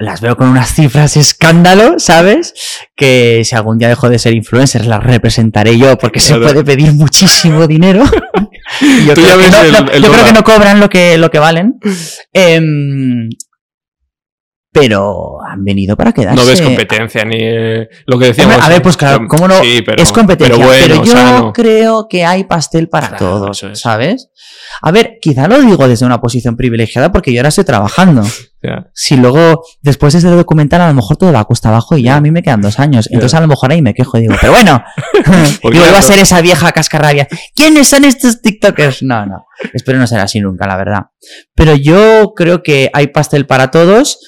Las veo con unas cifras escándalo, ¿sabes? Que si algún día dejo de ser influencer, las representaré yo, porque se puede pedir muchísimo [laughs] dinero. Yo creo, que no, el- no, el yo creo dólar. que no cobran lo que, lo que valen. Em, pero han venido para quedarse. No ves competencia ni eh, lo que decíamos. A ver, pues claro, Pero- ¿cómo no? Sí, pero, es competencia, Pero pero, bueno, yo sano. creo que hay pastel para Claro, todos, es. ¿sabes? A ver, quizá lo digo desde una posición privilegiada porque yo ahora estoy trabajando. [laughs] Si luego, después de ese documental, a lo mejor todo va cuesta abajo y ya a mí me quedan dos años. Entonces a lo mejor ahí me quejo y digo, pero bueno, [laughs] vuelvo [laughs] ya a ser esa vieja cascarrabia. ¿Quiénes son estos TikTokers? No, no. Espero no ser así nunca, la verdad. Pero yo creo que hay pastel para todos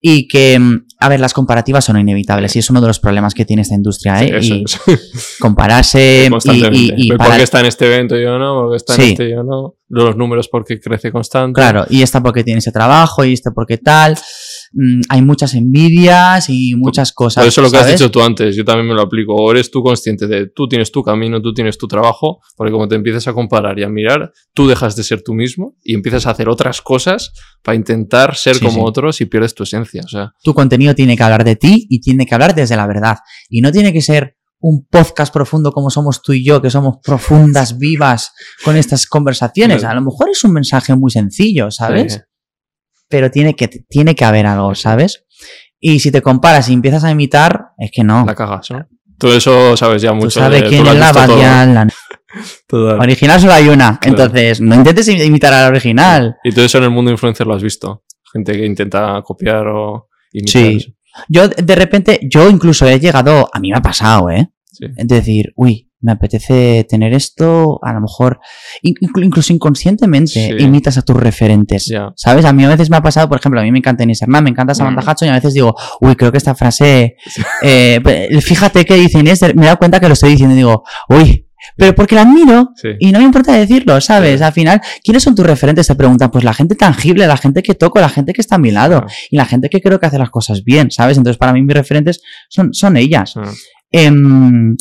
y que, mm, a ver, las comparativas son inevitables y es uno de los problemas que tiene esta industria, ¿eh? Eso y es. [laughs] compararse y, Constantemente. y- y Ver para- ¿Por qué está en este evento yo no? ¿Por qué está en Sí. este yo no? Los números porque crece constante. Claro, y esta porque tiene ese trabajo y este porque tal. Mm, hay muchas envidias y muchas cosas. Por eso lo que has dicho tú antes, yo también me lo aplico. O eres tú consciente de tú tienes tu camino, tú tienes tu trabajo, porque como te empiezas a comparar y a mirar, tú dejas de ser tú mismo y empiezas a hacer otras cosas para intentar ser Sí, como sí. otros y pierdes tu esencia. O sea, tu contenido tiene que hablar de ti y tiene que hablar desde la verdad. Y no tiene que ser un podcast profundo como somos tú y yo, que somos profundas, vivas con estas conversaciones. A lo mejor es un mensaje muy sencillo, ¿sabes? Pero tiene que, tiene que haber algo, ¿sabes? Y si te comparas y empiezas a imitar, es que no. la cagas, ¿no? Todo eso sabes ya Tú mucho. sabes de- quién tú es la visto todo. Badia. La... [laughs] Todo. Original solo hay una. Entonces, no intentes imitar a la original. Y todo eso en el mundo influencer lo has visto. Gente que intenta copiar o imitar. Sí. Yo, de repente, yo incluso he llegado, a mí me ha pasado, ¿eh? Sí. Es decir, uy, me apetece tener esto, a lo mejor, in- inclu- incluso inconscientemente, Sí. imitas a tus referentes. ¿Sabes? A mí a veces me ha pasado, por ejemplo, a mí me encanta Inés Hernán, me encanta Samantha Mm. Hudson, y a veces digo, uy, creo que esta frase, eh, fíjate que dice Inés, me he dado cuenta que lo estoy diciendo y digo, uy, pero porque la admiro Sí. y no me importa decirlo, ¿sabes? Sí. Al final, ¿quiénes son tus referentes? Te preguntan, pues la gente tangible, la gente que toco, la gente que está a mi lado y la gente que creo que hace las cosas bien, ¿sabes? Entonces, para mí mis referentes son, son ellas. Ah. Em,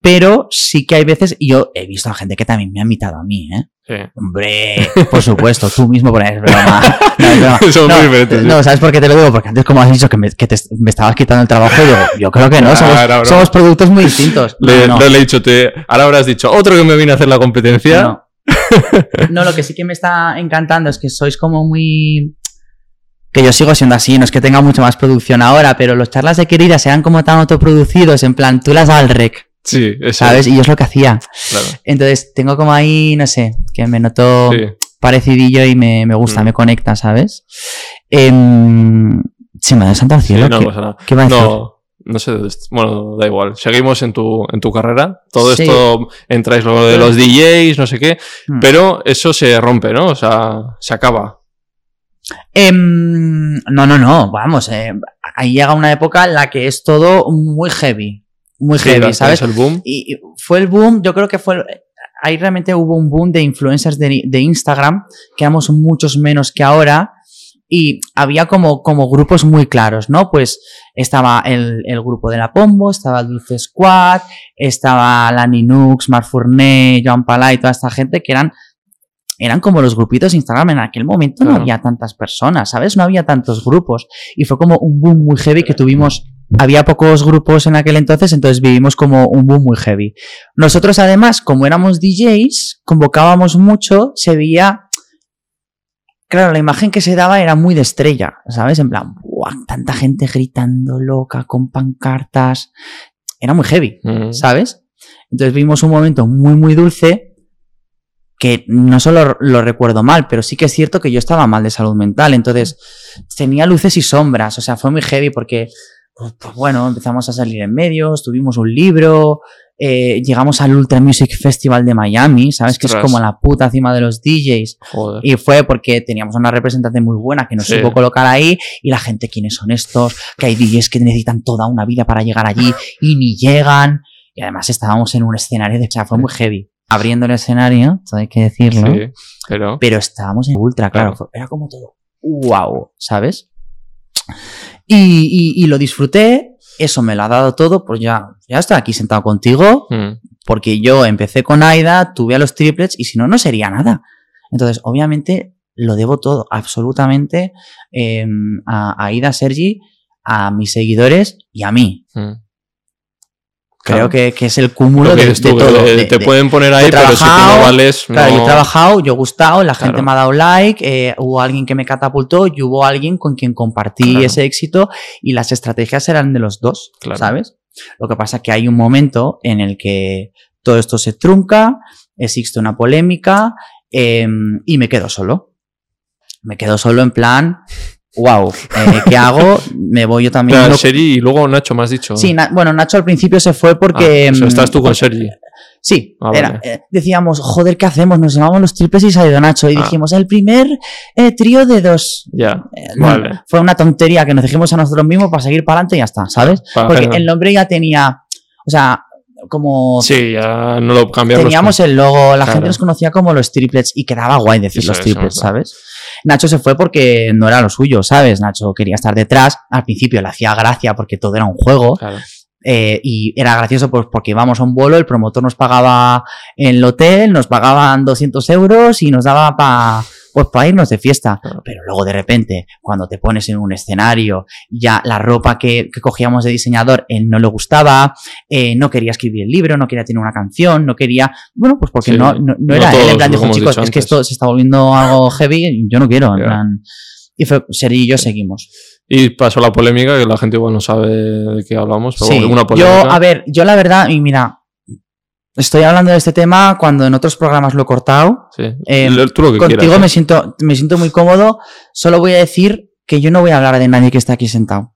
pero sí que hay veces, y yo he visto a gente que también me ha imitado a mí, ¿eh? Sí. Hombre, por supuesto, tú mismo por ahí, es broma. [laughs] No, es broma. No, muy diferentes, sí. no, ¿sabes por qué te lo digo? Porque antes, como has dicho, que me, que te- me estabas quitando el trabajo, yo, yo creo que no, somos, Ah, productos muy distintos. No, Le, no. le he dicho, te, ahora habrás dicho, otro que me viene a hacer la competencia. No. Lo que sí que me está encantando es que sois como muy. Que yo sigo siendo así, no es que tenga mucha más producción ahora, pero los charlas de querida sean como tan autoproducidos, en plan, tú las al rec, Sí, eso. ¿sabes? Y yo es lo que hacía. Claro. Entonces tengo como ahí, no sé, que me noto Sí. parecidillo y me, me gusta, Mm. me conecta, ¿sabes? Em, se me ha santo al Sí, cielo. no ¿Qué, pasa nada. qué va a decir? No, no sé. Bueno, da igual. Seguimos en tu, en tu carrera. Todo Sí. esto entráis lo de los DJs, no sé qué. Mm. Pero eso se rompe, ¿no? O sea, se acaba. Em, no, no, no, vamos, eh, ahí llega una época en la que es todo muy heavy, muy Sí, heavy, ¿sabes? el boom. Y y fue el boom, yo creo que fue el- ahí realmente hubo un boom de influencers de, de Instagram, que éramos muchos menos que ahora, y había como, como grupos muy claros, ¿no? Pues estaba el, el grupo de la Pombo, estaba el Dulce Squad, estaba la Ninux, Marc Fournet, Joan Palay, toda esta gente que eran, eran como los grupitos de Instagram. En aquel momento no había tantas personas, ¿sabes? No había tantos grupos. Y fue como un boom muy heavy que tuvimos. Había pocos grupos en aquel entonces, entonces vivimos como un boom muy heavy. Nosotros además, como éramos DJs, convocábamos mucho, se veía Claro, la imagen que se daba era muy de estrella, ¿sabes? En plan, ¡buah! tanta gente gritando loca con pancartas. Era muy heavy, Mm. ¿sabes? Entonces vimos un momento muy, muy dulce que no solo lo recuerdo mal, pero sí que es cierto que yo estaba mal de salud mental. Entonces tenía luces y sombras, o sea, fue muy heavy porque, pues, bueno, empezamos a salir en medios, tuvimos un libro, eh, llegamos al Ultra Music Festival de Miami, ¿sabes? Que es como la puta cima de los DJs. Joder. Y fue porque teníamos una representación muy buena que nos Sí. supo colocar ahí y la gente, ¿quiénes son estos? Que hay DJs que necesitan toda una vida para llegar allí y ni llegan. Y además estábamos en un escenario de... O sea, fue muy heavy. Abriendo el escenario, todo hay que decirlo. Sí, pero. Pero estábamos en ultra, claro. Claro. fue- Era como todo... ¡Wow! ¿Sabes? Y, y- y lo disfruté. Eso me lo ha dado todo. Pues ya, ya estoy aquí sentado contigo Mm. porque yo empecé con Aida, tuve a los triplets y si no, no sería nada. Entonces, obviamente, lo debo todo, absolutamente, eh, a, a Aida, Sergi, a mis seguidores y a mí. Mm. Creo Claro. que, que es el cúmulo de, tú, todo. te- de- te de- pueden poner ahí, pero si tú no vales. Claro, yo he trabajado, yo he gustado, la gente Claro. me ha dado like, eh, hubo alguien que me catapultó y hubo alguien con quien compartí ese éxito y las estrategias eran de los dos. ¿sabes? Lo que pasa es que hay un momento en el que todo esto se trunca, existe una polémica eh, y me quedo solo. Me quedo solo en plan, wow, eh, ¿qué hago? Me voy yo también. Claro, no- Sergi y luego Nacho, me has dicho. Sí, Na- bueno, Nacho al principio se fue porque... Ah, o sea, mm, estás tú con Sergi. Sí, Ah, era, vale. eh, decíamos, joder, ¿qué hacemos? Nos llamamos los triples y salió Nacho. Y Ah. dijimos, el primer eh, trío de dos. Ya. No. Fue una tontería que nos dijimos a nosotros mismos para seguir para adelante y ya está, ¿sabes? Para Porque el nombre ya tenía, o sea, como Sí, ya no lo cambiamos. teníamos el logo, la Claro. gente nos conocía como los triplets y quedaba guay decir los triplets. ¿sabes? Nacho se fue porque no era lo suyo, ¿sabes? Nacho quería estar detrás. Al principio le hacía gracia porque todo era un juego. Claro. Eh, y era gracioso pues porque íbamos a un vuelo, el promotor nos pagaba en el hotel, nos pagaban 200 euros y nos daba para pues para irnos de fiesta. Pero luego de repente, cuando te pones en un escenario, ya la ropa que, que cogíamos de diseñador, él no le gustaba, eh, no quería escribir el libro, no quería tener una canción, no quería, bueno, pues porque Sí. no, no, no No era él, todos, en plan dijo, chicos, es que esto se está volviendo algo [laughs] heavy, yo no quiero, en plan... Y fue, Sergi y yo seguimos. Y pasó la polémica, que la gente igual no sabe de qué hablamos, pero Sí, una yo, polémica. a ver, yo la verdad, y mira, estoy hablando de este tema cuando en otros programas lo he cortado. Sí. eh, Lo- Tú lo que Contigo quieras. me siento, me siento muy cómodo. Solo voy a decir que yo no voy a hablar de nadie que esté aquí sentado.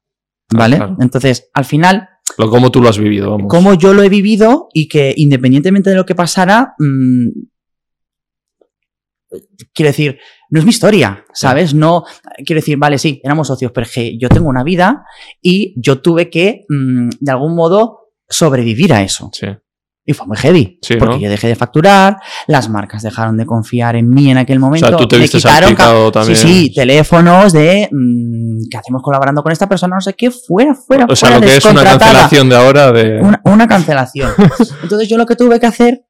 ¿Vale? claro. Entonces, al final, Lo como tú lo has vivido, vamos. como yo lo he vivido y que independientemente de lo que pasara, mm, quiero decir, no es mi historia, ¿sabes? No, quiero decir, vale, sí, éramos socios, pero es que yo tengo una vida y yo tuve que, mm, de algún modo, sobrevivir a eso. Sí. Y fue muy heavy. Sí, porque ¿no? yo dejé de facturar, las marcas dejaron de confiar en mí en aquel O momento. sea, tú te me viste quitaron también. Sí, sí, teléfonos de mm, que hacemos colaborando con esta persona, no sé qué, fuera, fuera, O sea, fuera, lo que es una cancelación de ahora de. Una, una cancelación. [laughs] Entonces yo lo que tuve que hacer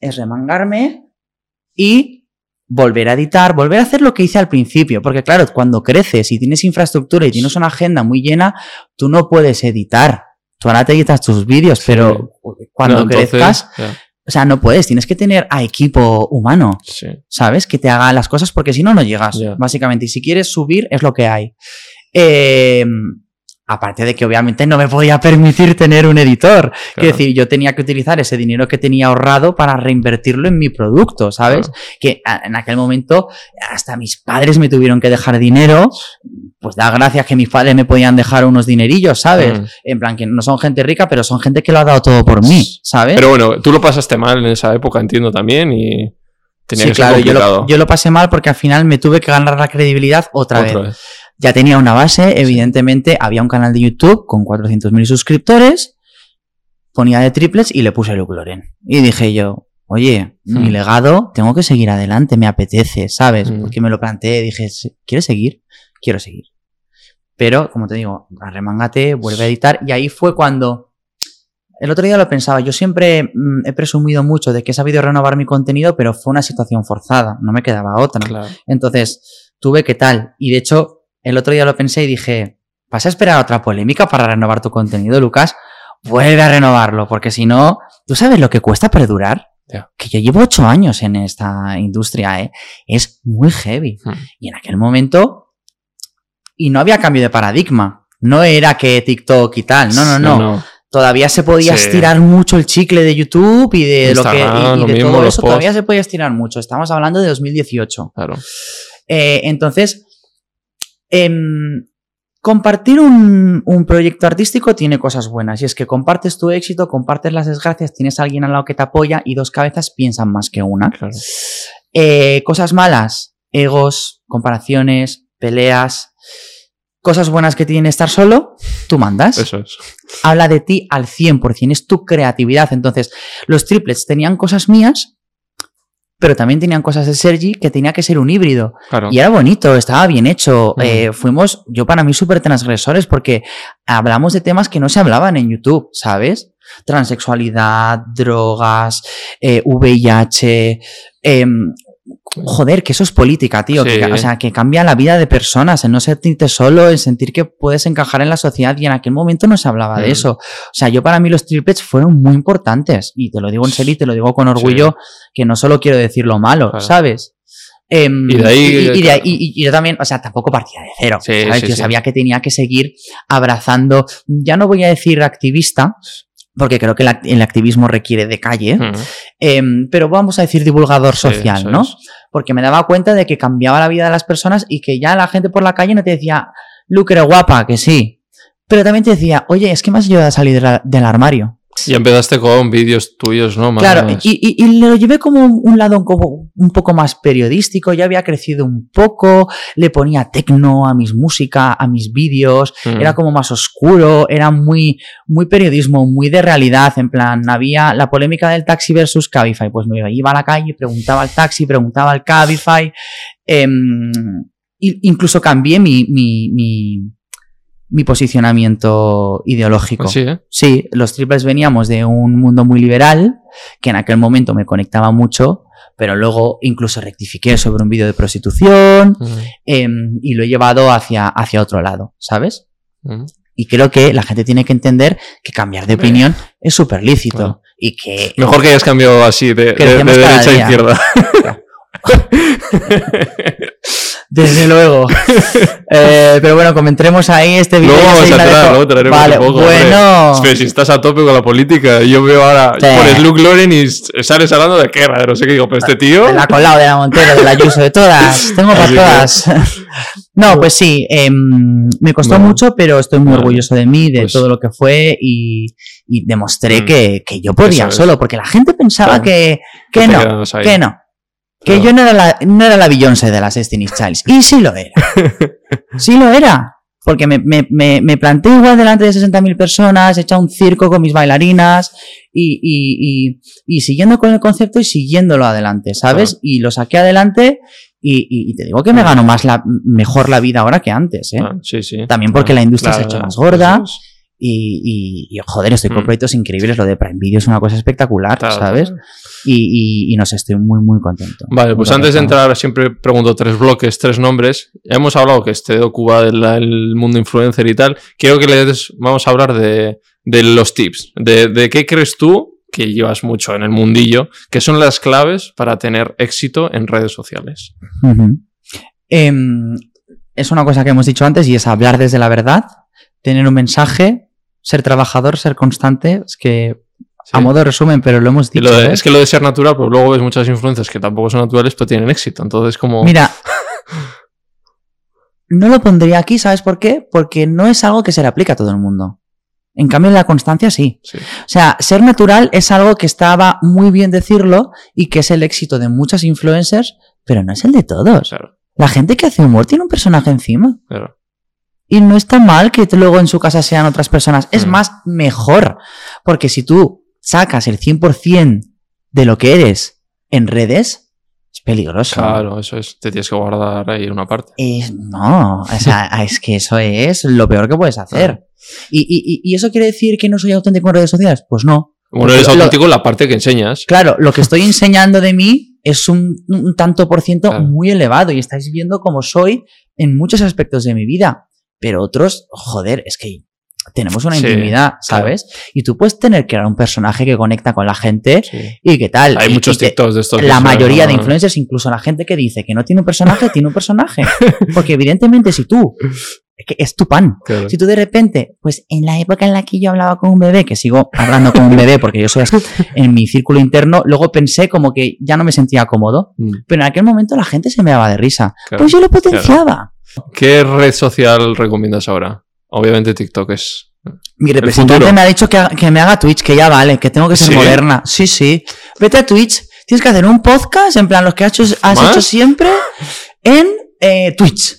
es remangarme y volver a editar, volver a hacer lo que hice al principio. Porque claro, cuando creces y tienes infraestructura y tienes una agenda muy llena, tú no puedes editar. Tú ahora te tus vídeos, pero cuando No, entonces, crezcas, o sea, no puedes, tienes que tener a equipo humano. sí. ¿sabes? Que te haga las cosas porque si no, no llegas, básicamente. Y si quieres subir, es lo que hay. Eh, aparte de que obviamente no me podía permitir tener un editor. Quiero Claro. decir, yo tenía que utilizar ese dinero que tenía ahorrado para reinvertirlo en mi producto, ¿sabes? Claro. Que en aquel momento hasta mis padres me tuvieron que dejar dinero. Pues da gracias que mis padres me podían dejar unos dinerillos, ¿sabes? Mm. En plan, que no son gente rica, pero son gente que lo ha dado todo por mí, ¿sabes? Pero bueno, tú lo pasaste mal en esa época, entiendo también, y tenía sí, claro, yo lo, yo lo pasé mal porque al final me tuve que ganar la credibilidad otra, Otra vez. vez. Ya tenía una base, evidentemente, había un canal de YouTube con 400.000 suscriptores, ponía de triplets y le puse Luke Loren. Y dije yo, oye, mi Mm. legado, tengo que seguir adelante, me apetece, ¿sabes? Mm. Porque me lo planteé, dije, ¿quieres seguir? Quiero seguir. Pero, como te digo, arremángate, vuelve a editar. Y ahí fue cuando. El otro día lo pensaba, yo siempre mm, he presumido mucho de que he sabido renovar mi contenido, pero fue una situación forzada, no me quedaba otra. Claro. Entonces, tuve que tal. Y de hecho, el otro día lo pensé y dije, ¿vas a esperar otra polémica para renovar tu contenido, Lucas? Vuelve a renovarlo, porque si no, ¿tú sabes lo que cuesta perdurar? Ya. Que yo llevo ocho años en esta industria, ¿eh? Es muy heavy. Hmm. Y en aquel momento, y no había cambio de paradigma. No era que TikTok y tal, no, no, no. Todavía se podía Sí. estirar mucho el chicle de YouTube y de lo que y- y, de todo eso todavía se podía estirar mucho. Estamos hablando de 2018. Claro. Eh, entonces, em, compartir un, un proyecto artístico tiene cosas buenas. Y es que compartes tu éxito, compartes las desgracias, tienes a alguien al lado que te apoya y dos cabezas piensan más que una. Claro. Eh, cosas malas, egos, comparaciones, peleas. Cosas buenas que tiene estar solo, tú mandas Eso es. habla de ti al 100%, es tu creatividad. Entonces, los triplets tenían cosas mías, pero también tenían cosas de Sergi que tenía que ser un híbrido. Claro. Y era bonito, estaba bien hecho. Mm. Eh, fuimos, yo para mí, súper transgresores porque hablamos de temas que no se hablaban en YouTube, ¿sabes? Transexualidad, drogas, eh, VIH. em, joder, que eso es política, tío. Sí. que- o sea, que cambia la vida de personas, en no sentirte solo, en sentir que puedes encajar en la sociedad y en aquel momento no se hablaba de Mm. eso. O sea, yo para mí los triplets fueron muy importantes y te lo digo en serio y te lo digo con orgullo, que no solo quiero decir lo malo, Claro. ¿sabes? Em, Y de ahí- y- y de ahí- claro. y- y yo también, o sea, tampoco partía de cero. Sí, ¿sabes? yo sabía que tenía que seguir abrazando, ya no voy a decir activista, porque creo que el act- el activismo requiere de calle, em, pero vamos a decir divulgador social, ¿no? es. Porque me daba cuenta de que cambiaba la vida de las personas y que ya la gente por la calle no te decía, Luke, eres guapa, que sí. Pero también te decía, oye, es que me has ayudado a salir de la- del armario. Y empezaste con vídeos tuyos, ¿no? Más- Claro, y, y- y lo llevé como un lado como un poco más periodístico, ya había crecido un poco, le ponía tecno a mis música, a mis vídeos, Mm. era como más oscuro, era muy, muy periodismo, muy de realidad, en plan, había la polémica del taxi versus Cabify, pues me iba a la calle, preguntaba al taxi, preguntaba al Cabify, y- incluso cambié mi, mi, mi, mi posicionamiento ideológico. Así, ¿eh? Sí, los triples veníamos de un mundo muy liberal, que en aquel momento me conectaba mucho, pero luego incluso rectifiqué sobre un vídeo de prostitución em, y lo he llevado hacia, hacia otro lado, ¿sabes? Mm. Y creo que la gente tiene que entender que cambiar de opinión es súper lícito y que... Mejor que hayas cambiado así de, derecha a izquierda. [laughs] [laughs] [laughs] Desde luego. [laughs] Eh, pero bueno, comentaremos ahí este vídeo. Luego vamos a luego traeremos Vale, un poco. hombre. bueno. Pero si estás a tope con la política, yo veo ahora, Sí. pones Luke Loren y sales hablando de guerra, de no sé qué digo, pero este tío... De la Colau, de la Montero, de la Ayuso, de todas. [laughs] Tengo para todas. No, pues sí, em, me costó Bueno. mucho, pero estoy muy Vale. orgulloso de mí, de Pues- todo lo que fue y, y demostré Mm. que, que yo podía solo, porque la gente pensaba Claro. que, que no, que no. Que yo no era, la, no era la Beyoncé de las Destiny's Childs. Y sí lo era. [laughs] Sí lo era. Porque me, me, me, me planté igual delante de 60.000 personas, he echado un circo con mis bailarinas y, y, y, y siguiendo con el concepto y siguiéndolo adelante, ¿sabes? Y lo saqué adelante y, y- te digo que me gano más la, mejor la vida ahora que antes, ¿eh? Ah, sí, sí. También porque la industria se ha hecho más gorda. Y, y, y, joder, estoy con Mm. proyectos increíbles. Lo de Prime Video es una cosa espectacular, Claro, ¿sabes? claro. Y, y, y no sé, estoy muy, muy contento. Vale, pues antes de entrar siempre pregunto tres bloques, tres nombres. Ya hemos hablado que este de Cuba del el mundo influencer y tal. Quiero que le des, vamos a hablar de, de los tips. De, de qué crees tú, que llevas mucho en el mundillo, que son las claves para tener éxito en redes sociales. Em, es una cosa que hemos dicho antes y es hablar desde la verdad, tener un mensaje, ser trabajador, ser constante. Es que Sí. a modo de resumen, pero lo hemos dicho. lo de- ¿eh? es que lo de ser natural, pues luego ves muchas influencias que tampoco son naturales, pero tienen éxito. Entonces, como. Mira, [laughs] no lo pondría aquí, ¿sabes por qué? Porque no es algo que se le aplica a todo el mundo. En cambio, la constancia sí. Sí. O sea, ser natural es algo que estaba muy bien decirlo y que es el éxito de muchas influencers, pero no es el de todos. Claro, La gente que hace humor tiene un personaje encima. claro. Y no está mal que luego en su casa sean otras personas. Es Mm. más, mejor. Porque si tú sacas el 100% de lo que eres en redes, es peligroso. Claro, eso es. Te tienes que guardar ahí una parte. Es- no, o sea, [laughs] es que eso es lo peor que puedes hacer. ¿Y, y- y- y eso quiere decir que no soy auténtico en redes sociales? Pues no. Bueno, eres auténtico en la parte que enseñas. Claro, lo que estoy [laughs] enseñando de mí es un, un tanto por ciento Claro. muy elevado y estáis viendo cómo soy en muchos aspectos de mi vida. Pero otros, joder, es que tenemos una Sí, intimidad, claro. ¿sabes? Y tú puedes tener que crear un personaje que conecta con la gente Sí. y qué tal. Hay Y- muchos y que- TikToks de estos. la mayoría de influencers, incluso la gente que dice que no tiene un personaje, tiene un personaje. [laughs] Porque evidentemente si tú, es que es tu pan. Claro. Si tú de repente, pues en la época en la que yo hablaba con un bebé, que sigo hablando con un bebé porque yo soy así, en mi círculo interno, luego pensé como que ya no me sentía cómodo, Mm, pero en aquel momento la gente se me daba de risa. claro. Pues yo lo potenciaba. ¿Qué red social recomiendas ahora? Obviamente TikTok es. Mi representante me ha dicho que, que me haga Twitch, que ya vale, que tengo que ser ¿Sí? moderna. Sí, sí. Vete a Twitch, tienes que hacer un podcast, en plan los que has hecho, has hecho siempre, en eh, Twitch.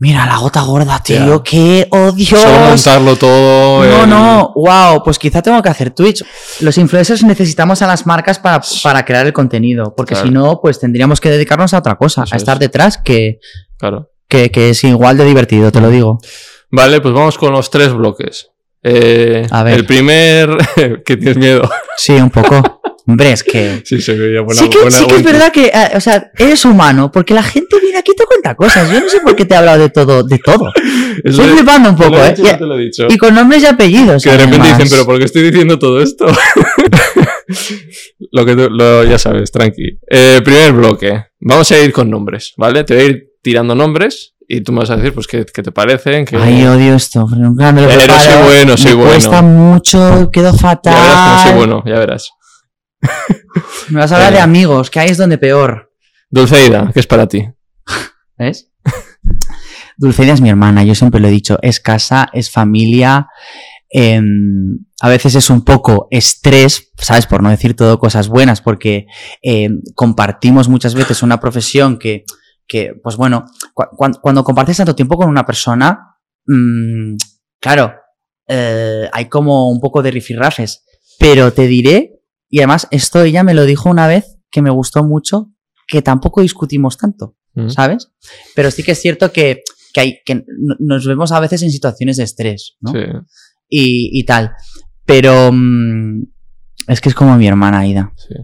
Mira, la gota gorda, tío, Ya. qué odios. Solo montarlo todo. No, el- no, wow, pues quizá tengo que hacer Twitch. Los influencers necesitamos a las marcas para, para crear el contenido, porque Claro. si no, pues tendríamos que dedicarnos a otra cosa, Eso a estar es. detrás, que, Claro. Que, que es igual de divertido, te lo digo. Vale, pues vamos con los tres bloques. Eh, A ver. El primer. [laughs] que tienes miedo. Sí, un poco. Hombre, es que... Sí, se veía buena. sí que, buena- sí que es verdad que, eh, o sea, eres humano, porque la gente viene aquí y te cuenta cosas. Yo no sé por qué te he hablado de todo, de todo. [laughs] Estoy flipando un poco, ¿eh? dicho, no he dicho. Y, y con nombres y apellidos. Que de repente además. dicen, pero ¿por qué estoy diciendo todo esto? [laughs] lo que tú, lo, ya sabes, tranqui. Eh, primer bloque. Vamos a ir con nombres, ¿vale? Te voy a ir tirando nombres y tú me vas a decir, pues, qué, qué te parecen. Ay, odio esto. nunca me lo Pero soy bueno, soy me bueno. cuesta mucho, quedo fatal. ya verás soy bueno, ya verás. [laughs] Me vas a hablar de amigos, que ahí es donde peor. Dulceida, ¿qué es para ti? ¿Ves? [laughs] Dulceida es mi hermana, yo siempre lo he dicho. Es casa, es familia. em, a veces es un poco estrés, ¿sabes? Por no decir todo cosas buenas, porque em, compartimos muchas veces una profesión que, que pues bueno, cu- cuan- cuando compartes tanto tiempo con una persona, mm, claro, eh, hay como un poco de rifirrafes. Pero te diré, y además esto ella me lo dijo una vez que me gustó mucho, que tampoco discutimos tanto. Mm. ¿sabes? Pero sí que es cierto que, que, hay, que no- nos vemos a veces en situaciones de estrés, ¿no? Sí. Y, y tal. Pero mm, es que es como mi hermana Aida. Sí.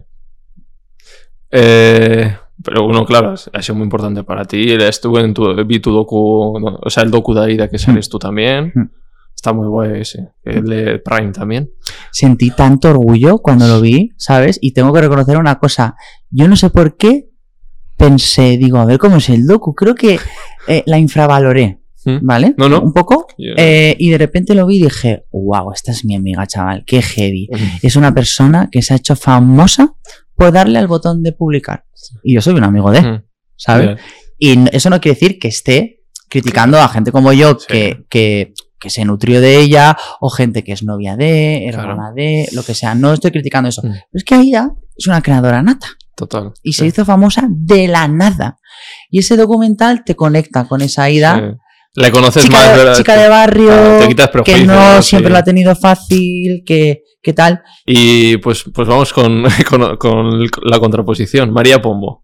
Eh, pero bueno, claro, ha sido muy importante para ti. Estuve en tu, vi tu docu, no, o sea, el docu de Aida que sales tú también. Mm. Está muy guay ese. El de Prime también. Sentí tanto orgullo cuando lo vi, ¿sabes? Y tengo que reconocer una cosa. Yo no sé por qué pensé, digo, a ver cómo es el docu. Creo que eh, la infravaloré, Mm. ¿vale? No, no. Un poco. Yeah. Eh, y de repente lo vi y dije, wow, esta es mi amiga, chaval, qué heavy. es una persona que se ha hecho famosa por darle al botón de publicar. Y yo soy un amigo de, Mm. ¿sabes? Y eso no quiere decir que esté criticando a gente como yo Sí. que, que, que se nutrió de ella, o gente que es novia de, hermana de, lo que sea. No estoy criticando eso. Mm. Pero es que Aida es una creadora nata Total. y Sí. se hizo famosa de la nada. Y ese documental te conecta con esa Aida. Sí. Le conoces Chica, más, de, ¿verdad? chica de barrio, Ah, te quitas que no siempre lo ha tenido fácil, que, que tal. Y pues, pues vamos con, [laughs] con, con la contraposición. María Pombo.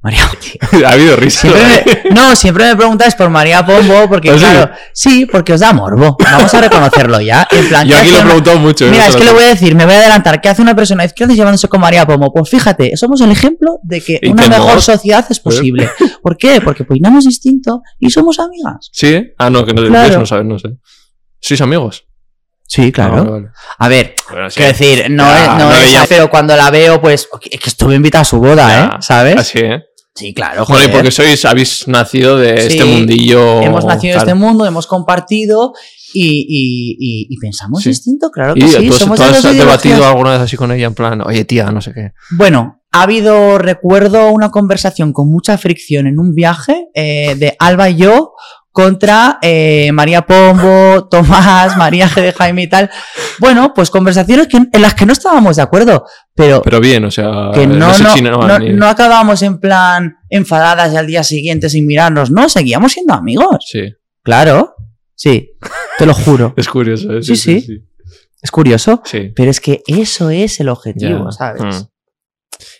María, [laughs] ha habido risa. Siempre me- [laughs] no, siempre me preguntáis por María Pombo, porque ¿Ah, sí? claro, sí, porque os da morbo. Vamos a reconocerlo ya. En plan, Yo ¿qué aquí lo he una- preguntado mucho. ¿eh? Mira, No es que lo voy a decir, me voy a adelantar. ¿Qué hace una persona de izquierda llevándose con María Pombo? Pues fíjate, somos el ejemplo de que Y una mejor sociedad es posible. ¿Por qué? Porque opinamos distinto y somos amigas. ¿Sí? Ah, no, que no, Claro. no sabes, no sé. ¿Sois amigos? Sí, claro. Vale, vale. A ver, Bueno, sí. quiero decir, no, Ya, es, no no es- pero cuando la veo, pues, es que estuve invitada a su boda, Ya. ¿eh? ¿Sabes? Así, ¿eh? Sí, claro. Bueno, y joder. porque sois, habéis nacido de Sí, este mundillo. hemos nacido claro. este mundo, hemos compartido y, y- y- y pensamos Sí. distinto, claro que ¿Y sí. tú, has- somos tú de has debatido alguna vez así con ella en plan, oye tía, no sé qué? Bueno, ha habido, recuerdo una conversación con mucha fricción en un viaje eh, de Alba y yo contra eh, María Pombo, [laughs] Tomás, María G. de Jaime y tal. Bueno, pues conversaciones que- en las que no estábamos de acuerdo, pero, Pero bien, o sea, que no, no se no, no, no acabábamos en plan enfadadas y al día siguiente sin mirarnos, no, seguíamos siendo amigos. Sí, Claro, sí, te lo juro. [laughs] es curioso. ¿eh? Sí, sí. Es curioso, Sí. pero es que eso es el objetivo, Ya. ¿sabes? Mm.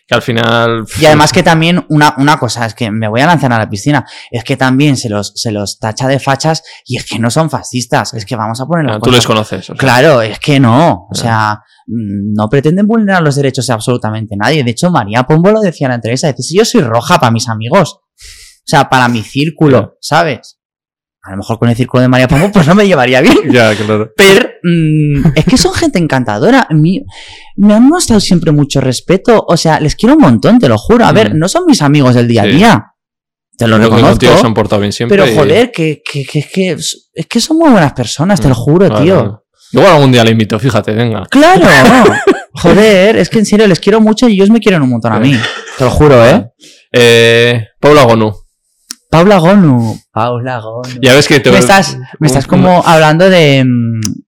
Que al final. Y además que también una, una cosa, es que me voy a lanzar a la piscina, es que también se los, se los tacha de fachas y es que no son fascistas, es que vamos a poner Ah, tú les conoces. o sea. Claro, es que no, o sea, mm, no pretenden vulnerar los derechos de absolutamente nadie. De hecho, María Pombo lo decía en la entrevista, dice, si yo soy roja para mis amigos, o sea, para mi círculo. ¿sabes? A lo mejor con el círculo de María Pombo pues no me llevaría bien. [laughs] Ya, claro. Pero mm, es que son gente encantadora. Me han mostrado siempre mucho respeto. O sea, les quiero un montón, te lo juro. A ver, Mm. no son mis amigos del día a día. Te lo Creo que reconozco. contigo se han portado bien siempre. Pero y- joder, que, que, que, que, es que son muy buenas personas, te lo juro, Vale, tío. Igual algún día le invito, fíjate, venga. Claro. [laughs] Joder, es que en serio les quiero mucho y ellos me quieren un montón a mí. Te lo juro, ¿eh? Eh, Paula Gonu. Paula Gonu. Paula Gonu. Ya ves que te Me estás, me estás como hablando de,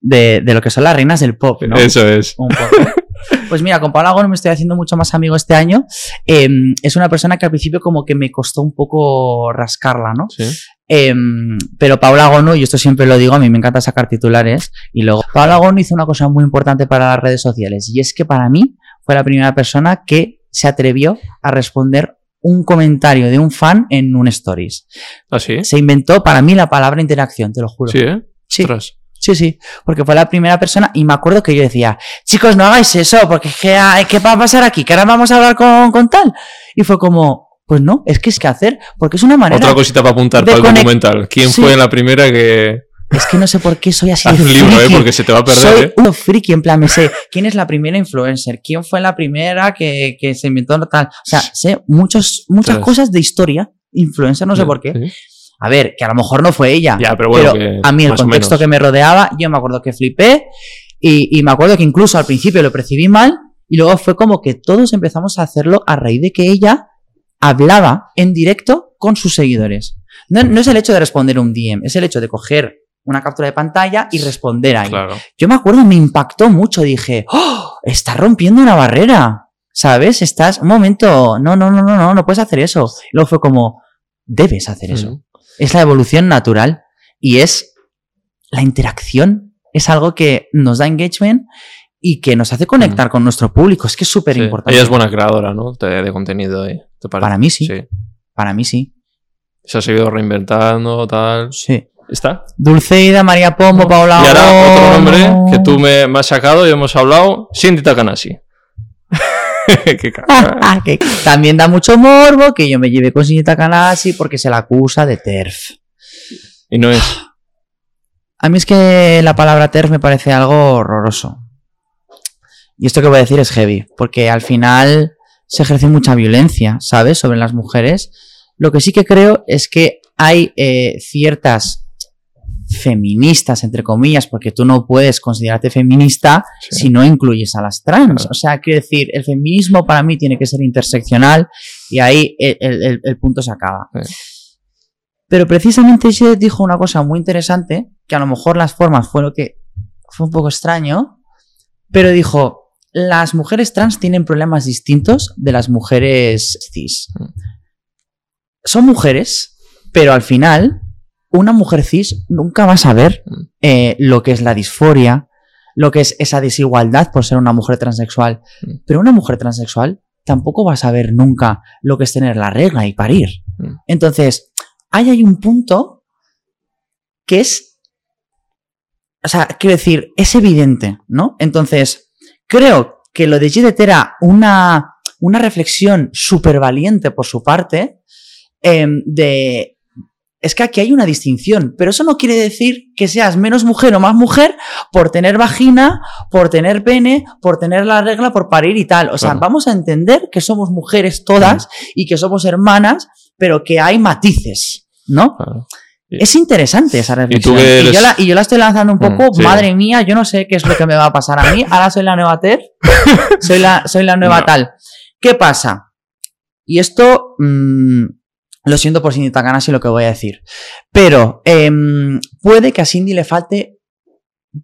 de, de lo que son las reinas del pop, ¿no? Eso es. Un poco. Pues mira, con Paula Gonu me estoy haciendo mucho más amigo este año. Eh, es una persona que al principio como que me costó un poco rascarla, ¿no? Sí. Eh, pero Paula Gonu, y esto siempre lo digo, a mí me encanta sacar titulares. Y luego, Paula Gonu hizo una cosa muy importante para las redes sociales. Y es que para mí fue la primera persona que se atrevió a responder un comentario de un fan en un stories. ¿Ah, sí? Se inventó para mí la palabra interacción, te lo juro. Sí, ¿eh? Sí. Ostras. Sí, sí, porque fue la primera persona y me acuerdo que yo decía, chicos, no hagáis eso, porque es que, ¿qué va a pasar aquí? Que ahora vamos a hablar con, con tal. Y fue como, pues no, es que es que hacer, porque es una manera... Otra cosita para apuntar para el documental. ¿Quién Sí. fue la primera que Es que no sé por qué soy así de un libro, eh? Porque se te va a perder, Soy eh? un friki, en plan, me sé quién es la primera influencer, quién fue la primera que, que se inventó tal. O sea, sé muchos, muchas cosas de historia, influencer, no sé por qué. Sí. A ver, que a lo mejor no fue ella. Ya, pero bueno, pero a mí el contexto que me rodeaba, yo me acuerdo que flipé y, y me acuerdo que incluso al principio lo percibí mal y luego fue como que todos empezamos a hacerlo a raíz de que ella hablaba en directo con sus seguidores. No, no es el hecho de responder un DM, es el hecho de coger una captura de pantalla y responder ahí. Claro. Yo me acuerdo, me impactó mucho, dije, ¡Oh! Estás rompiendo una barrera, ¿sabes? Estás, un momento, no, no, no, no, no, no puedes hacer eso. Luego fue como, debes hacer eso es la evolución natural y es la interacción. Es algo que nos da engagement y que nos hace conectar con nuestro público. Es que es súper Sí. importante. Ella es buena creadora, ¿no? De, de contenido, eh, ¿te parece? Para mí sí. Sí. Para mí sí. Se ha seguido reinventando, tal. Sí. ¿Está? Dulceida, María Pombo, Paula Y ahora otro nombre que tú me, me has sacado y hemos hablado, Cindy Takanashi. [laughs] Qué caca. Ah, que también da mucho morbo que yo me lleve con Sinita Kanasi porque se la acusa de TERF. Y no es. A mí es que la palabra TERF me parece algo horroroso. Y esto que voy a decir es heavy, porque al final se ejerce mucha violencia, ¿sabes?, sobre las mujeres. Lo que sí que creo es que hay eh, ciertas feministas, entre comillas, porque tú no puedes considerarte feminista Sí. si no incluyes a las trans. Claro. O sea, quiero decir, el feminismo para mí tiene que ser interseccional y ahí el, el- el- el punto se acaba. Sí. Pero precisamente ella dijo una cosa muy interesante, que a lo mejor las formas fue lo que fue un poco extraño, pero dijo, las mujeres trans tienen problemas distintos de las mujeres cis. Mm. Son mujeres, pero al final, una mujer cis nunca va a saber Mm. eh, lo que es la disforia, lo que es esa desigualdad por ser una mujer transexual. Mm. Pero una mujer transexual tampoco va a saber nunca lo que es tener la regla y parir. Mm. Entonces, ahí hay un punto que es, o sea, quiero decir, es evidente, ¿no? Entonces, creo que lo de Gidet era una, una reflexión súper valiente por su parte, em, de... Es que aquí hay una distinción, pero eso no quiere decir que seas menos mujer o más mujer por tener vagina, por tener pene, por tener la regla, por parir y tal. O sea, Claro. vamos a entender que somos mujeres todas y que somos hermanas, pero que hay matices, ¿no? Claro. Es interesante esa reflexión. Y, yo la, y yo la estoy lanzando un poco, Mm, sí. madre mía, yo no sé qué es lo que me va a pasar a mí. Ahora soy la nueva Ter, soy la, soy la nueva No. tal. ¿Qué pasa? Y esto, mm, lo siento por Cindy Takanashi lo que voy a decir, pero em, puede que a Cindy le falte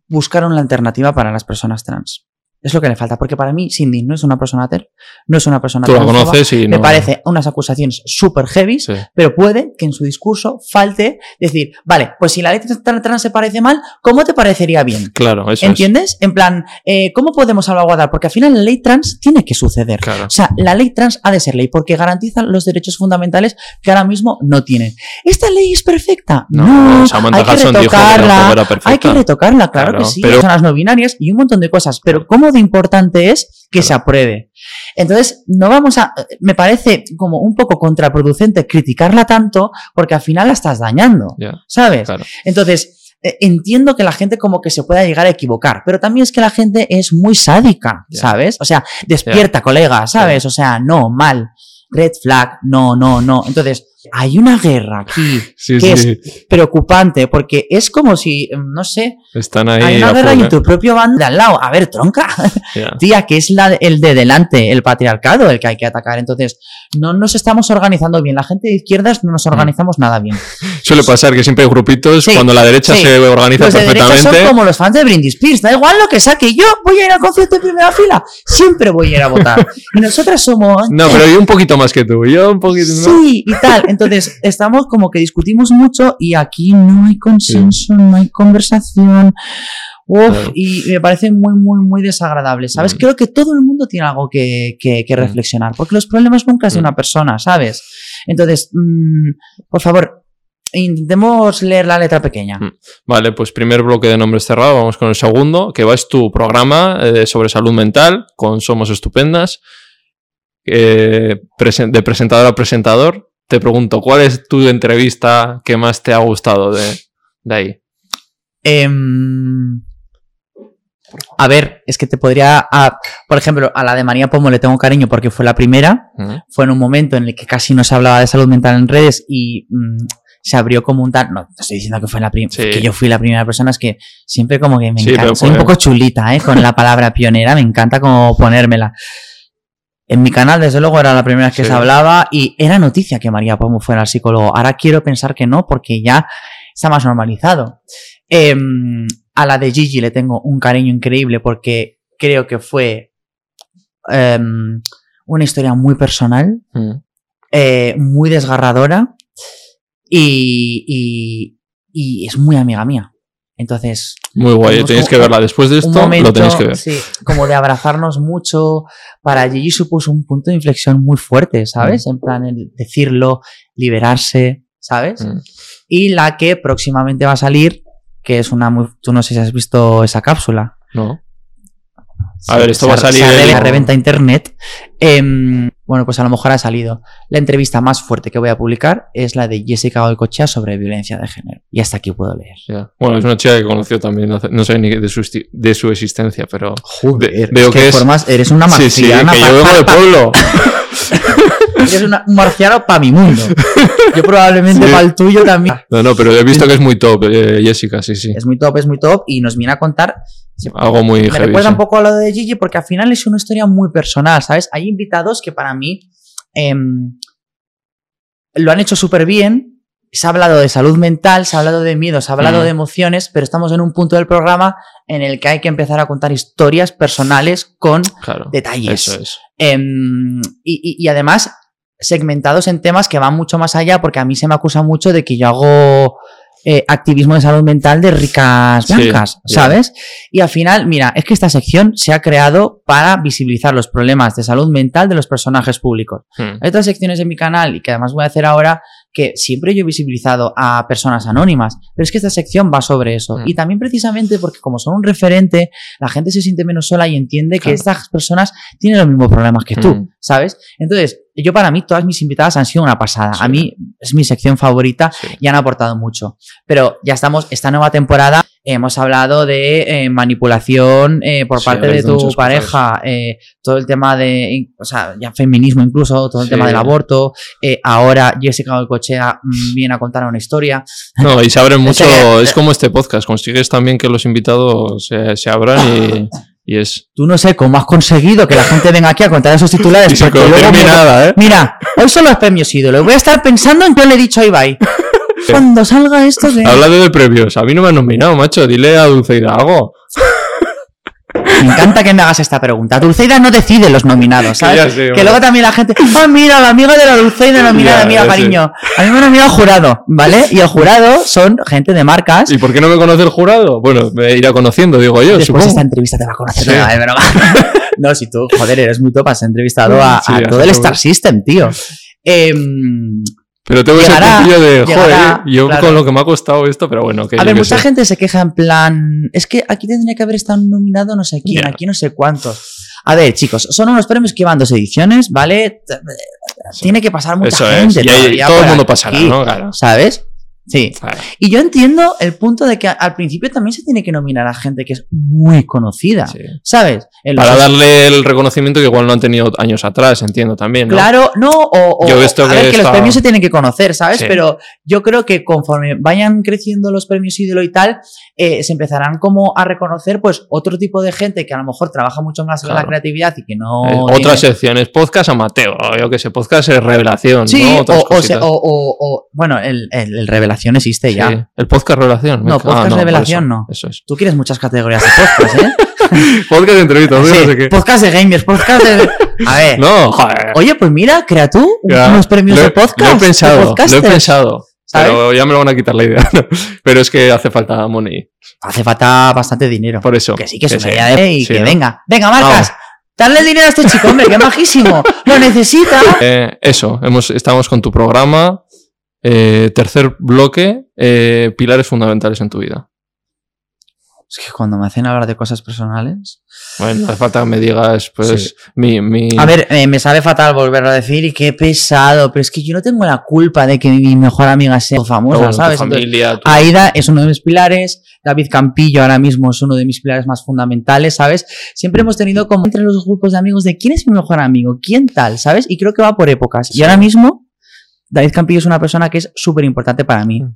buscar una alternativa para las personas trans. Es lo que le falta, porque para mí Cindy no es una persona ter, no es una persona Tú la conoces y me no... parece unas acusaciones súper heavy, Sí. pero puede que en su discurso falte decir, vale, pues si la ley trans, trans se parece mal, ¿cómo te parecería bien? Claro, eso ¿Entiendes? En plan, eh, ¿cómo podemos salvaguardar? Porque al final la ley trans tiene que suceder. es. Claro. O sea, la ley trans ha de ser ley porque garantiza los derechos fundamentales que ahora mismo no tienen. ¿Esta ley es perfecta? No, Samantha hay que retocarla. era Hay que retocarla, claro, Claro, que sí. pero- Personas no binarias y un montón de cosas. Pero ¿cómo de importante es que se apruebe? Entonces, no vamos a. Me parece como un poco contraproducente criticarla tanto porque al final la estás dañando. ¿Sabes? claro. Entonces, eh, entiendo que la gente como que se pueda llegar a equivocar, pero también es que la gente es muy sádica. ¿sabes? O sea, despierta, colega, ¿sabes? O sea, no, mal. Red flag, no, no, no. Entonces, hay una guerra aquí [laughs] Sí, que sí. es preocupante porque es como si, mm, no sé, Están ahí. hay una guerra en tu propio bando de al lado. A ver, tronca. [laughs] Tía, que es la, el de delante, el patriarcado, el que hay que atacar. Entonces, no nos estamos organizando bien. La gente de izquierdas no nos organizamos nada bien. [laughs] Suele pasar que siempre hay grupitos Sí, cuando la derecha se organiza Los de derecha perfectamente. son como los fans de Britney Spears. Da igual lo que saque. Yo voy a ir al concierto en primera fila. Siempre voy a ir a votar. Y nosotras somos. No, pero yo un poquito más que tú. Yo un poquito. ¿no? Sí, y tal. Entonces, estamos como que discutimos mucho y aquí no hay consenso, no hay conversación. Uf, Claro. y me parece muy, muy, muy desagradable, ¿sabes? Mm. Creo que todo el mundo tiene algo que, que- que Mm. reflexionar, porque los problemas nunca es de Mm. una persona, ¿sabes? Entonces, por favor, intentemos leer la letra pequeña. Vale, pues primer bloque de nombres cerrado. Vamos con el segundo, que va es tu programa eh, sobre salud mental con Somos Estupendas. Eh, presen- de presentador a presentador. Te pregunto, ¿cuál es tu entrevista que más te ha gustado de, de ahí? Em, a ver, es que te podría. a- por ejemplo, a la de María Pomo le tengo cariño porque fue la primera. Fue en un momento en el que casi no se hablaba de salud mental en redes y mm, se abrió como un tal. No, te estoy diciendo que fue la prim- Sí. que yo fui la primera persona, es que siempre como que me Sí, encanta. Soy un fue- poco chulita, ¿eh? Con la palabra pionera, me encanta como ponérmela. En mi canal, desde luego, era la primera vez que Sí. se hablaba y era noticia que María Pomo fuera al psicólogo. Ahora quiero pensar que no, porque ya está más normalizado. Em, a la de Gigi le tengo un cariño increíble porque creo que fue em, una historia muy personal, Mm. eh, muy desgarradora y, y- y es muy amiga mía. Entonces, Muy guay, tenéis que verla. Después de esto, momento, lo tenéis que ver. sí, como de abrazarnos mucho. Para Gigi supuso un punto de inflexión muy fuerte, ¿sabes? En plan, el decirlo, liberarse, ¿sabes? Mm. Y la que próximamente va a salir, que es una muy... Tú no sé si has visto esa cápsula. ¿No? A ver, esto va a salir Se el- a reventa internet. Em, bueno, pues a lo mejor ha salido. La entrevista más fuerte que voy a publicar es la de Jessica Goicochea sobre violencia de género. Y hasta aquí puedo leer. Bueno, es una chica que conoció también, no, sé- no sé ni de su, de su existencia, pero Joder, veo es que, que es- formas, eres una sí, sí, que marciana. pa- yo vengo de pueblo. [laughs] Eres una- un marciano para mi mundo. Yo probablemente Sí. para el tuyo también. No, no, pero he visto que es muy top, eh, Jessica, sí, sí. Es muy top, es muy top. Y nos viene a contar. Algo muy Me heavy. recuerda sí. un poco a lo de Gigi porque al final es una historia muy personal, ¿sabes? Hay invitados que para mí em, lo han hecho súper bien. Se ha hablado de salud mental, se ha hablado de miedo, se ha hablado Mm. de emociones, pero estamos en un punto del programa en el que hay que empezar a contar historias personales con Claro. detalles. Eso es. Em, y, y- y además segmentados en temas que van mucho más allá, porque a mí se me acusa mucho de que yo hago eh, activismo de salud mental de ricas blancas. ¿sabes? Y al final, mira, es que esta sección se ha creado para visibilizar los problemas de salud mental de los personajes públicos. Hmm. Hay otras secciones en mi canal y que además voy a hacer ahora que siempre yo he visibilizado a personas anónimas, pero es que esta sección va sobre eso. Mm. Y también precisamente porque como son un referente, la gente se siente menos sola y entiende que estas personas tienen los mismos problemas que tú, Mm. ¿sabes? Entonces, yo para mí todas mis invitadas han sido una pasada. Sí. A mí es mi sección favorita Sí. y han aportado mucho. Pero ya estamos, esta nueva temporada hemos hablado de eh, manipulación eh, por Sí, parte de tu pareja, eh, todo el tema de, o sea, ya feminismo incluso, todo el Sí. tema del aborto. eh, ahora Jessica Goicoechea mm, viene a contar una historia. No, y se abren [laughs] mucho. [laughs] Es como este podcast. Consigues también que los invitados se, se abran y, [laughs] y es. Tú no sé cómo has conseguido que la gente venga aquí a contar esos titulares. [laughs] Y porque luego me- nada, ¿eh? Mira, hoy son los premios ídolos. Voy a estar pensando en qué le he dicho a Ibai. [laughs] Cuando salga esto de... Hablando de premios, a mí no me han nominado, macho. Dile a Dulceida algo. Me encanta que me hagas esta pregunta. Dulceida no decide los nominados, [laughs] ¿sabes? Que, sé, luego también la gente, ah, mira, la amiga de la Dulceida nominada, mira, sé. cariño. A mí me han nominado jurado, ¿vale? Y el jurado son gente de marcas. ¿Y por qué no me conoce el jurado? Bueno, me irá conociendo, digo yo, Después supongo. esta entrevista te va a conocer. Sí. No, es [laughs] broma. No, si tú, joder, eres muy top, has entrevistado a, Sí, a ya todo el Star System, tío. Em, Pero tengo ese Llegará, puntillo de, llegará, joder, yo claro. con lo que me ha costado esto, pero bueno, que a ver, mucha sé. gente se queja en plan, es que aquí tendría que haber estado nominado no sé quién, aquí no sé cuántos. A ver, chicos, son unos premios que van dos ediciones, ¿vale? Tiene que pasar mucha Eso es, gente. y ahí todavía todo el mundo pasará, ¿no? Claro. ¿Sabes? Sí. Claro. Y yo entiendo el punto de que al principio también se tiene que nominar a gente que es muy conocida, Sí. ¿sabes? En los Para darle el reconocimiento que igual no han tenido años atrás, entiendo también, ¿no? Claro, no, o, o- Yo he visto a que ver, que los premios se tienen que conocer, ¿sabes? Sí. Pero yo creo que conforme vayan creciendo los premios ídolo y tal, eh, se empezarán como a reconocer pues otro tipo de gente que a lo mejor trabaja mucho más en la Claro. creatividad y que no... Eh, tiene- Otras secciones, podcast amateur, yo que sé, podcast es revelación, Sí, ¿no? o, Otras o se- cositas. o- o- o- bueno, el, el- el revelación existe ya. El podcast revelación. No, me- podcast revelación eso, no. Eso es. Tú quieres muchas categorías de podcast, ¿eh? [laughs] Podcast de entrevistas, Sí, no sé qué. podcast de gamers, podcast de... A ver. No, joder. Oye, pues mira, crea tú Ya. unos premios he- de podcast. Lo he pensado, lo he pensado. ¿Sabes? Pero ya me lo van a quitar la idea. [laughs] pero es que hace falta money. Hace falta bastante dinero. Por eso. Que sí, que es una sí. idea de... Y Sí, que ¿no? venga. Venga, Marcas. Darle el dinero a este chico, hombre, que majísimo. [laughs] Lo necesita. Eh, eso, hemos, estamos con tu programa. Eh, tercer bloque, eh, pilares fundamentales en tu vida. Es que cuando me hacen hablar de cosas personales... Bueno, hace falta que me digas, pues, Sí. mi, mi... A ver, eh, me sabe fatal volverlo a decir y qué pesado, pero es que yo no tengo la culpa de que mi mejor amiga sea famosa, bueno, tu ¿sabes? Entonces, familia, tu- Aida es uno de mis pilares, David Campillo ahora mismo es uno de mis pilares más fundamentales, ¿sabes? Siempre hemos tenido como entre los grupos de amigos de quién es mi mejor amigo, quién tal, ¿sabes? Y creo que va por épocas. Sí. Y ahora mismo, David Campillo es una persona que es súper importante para mí. Mm.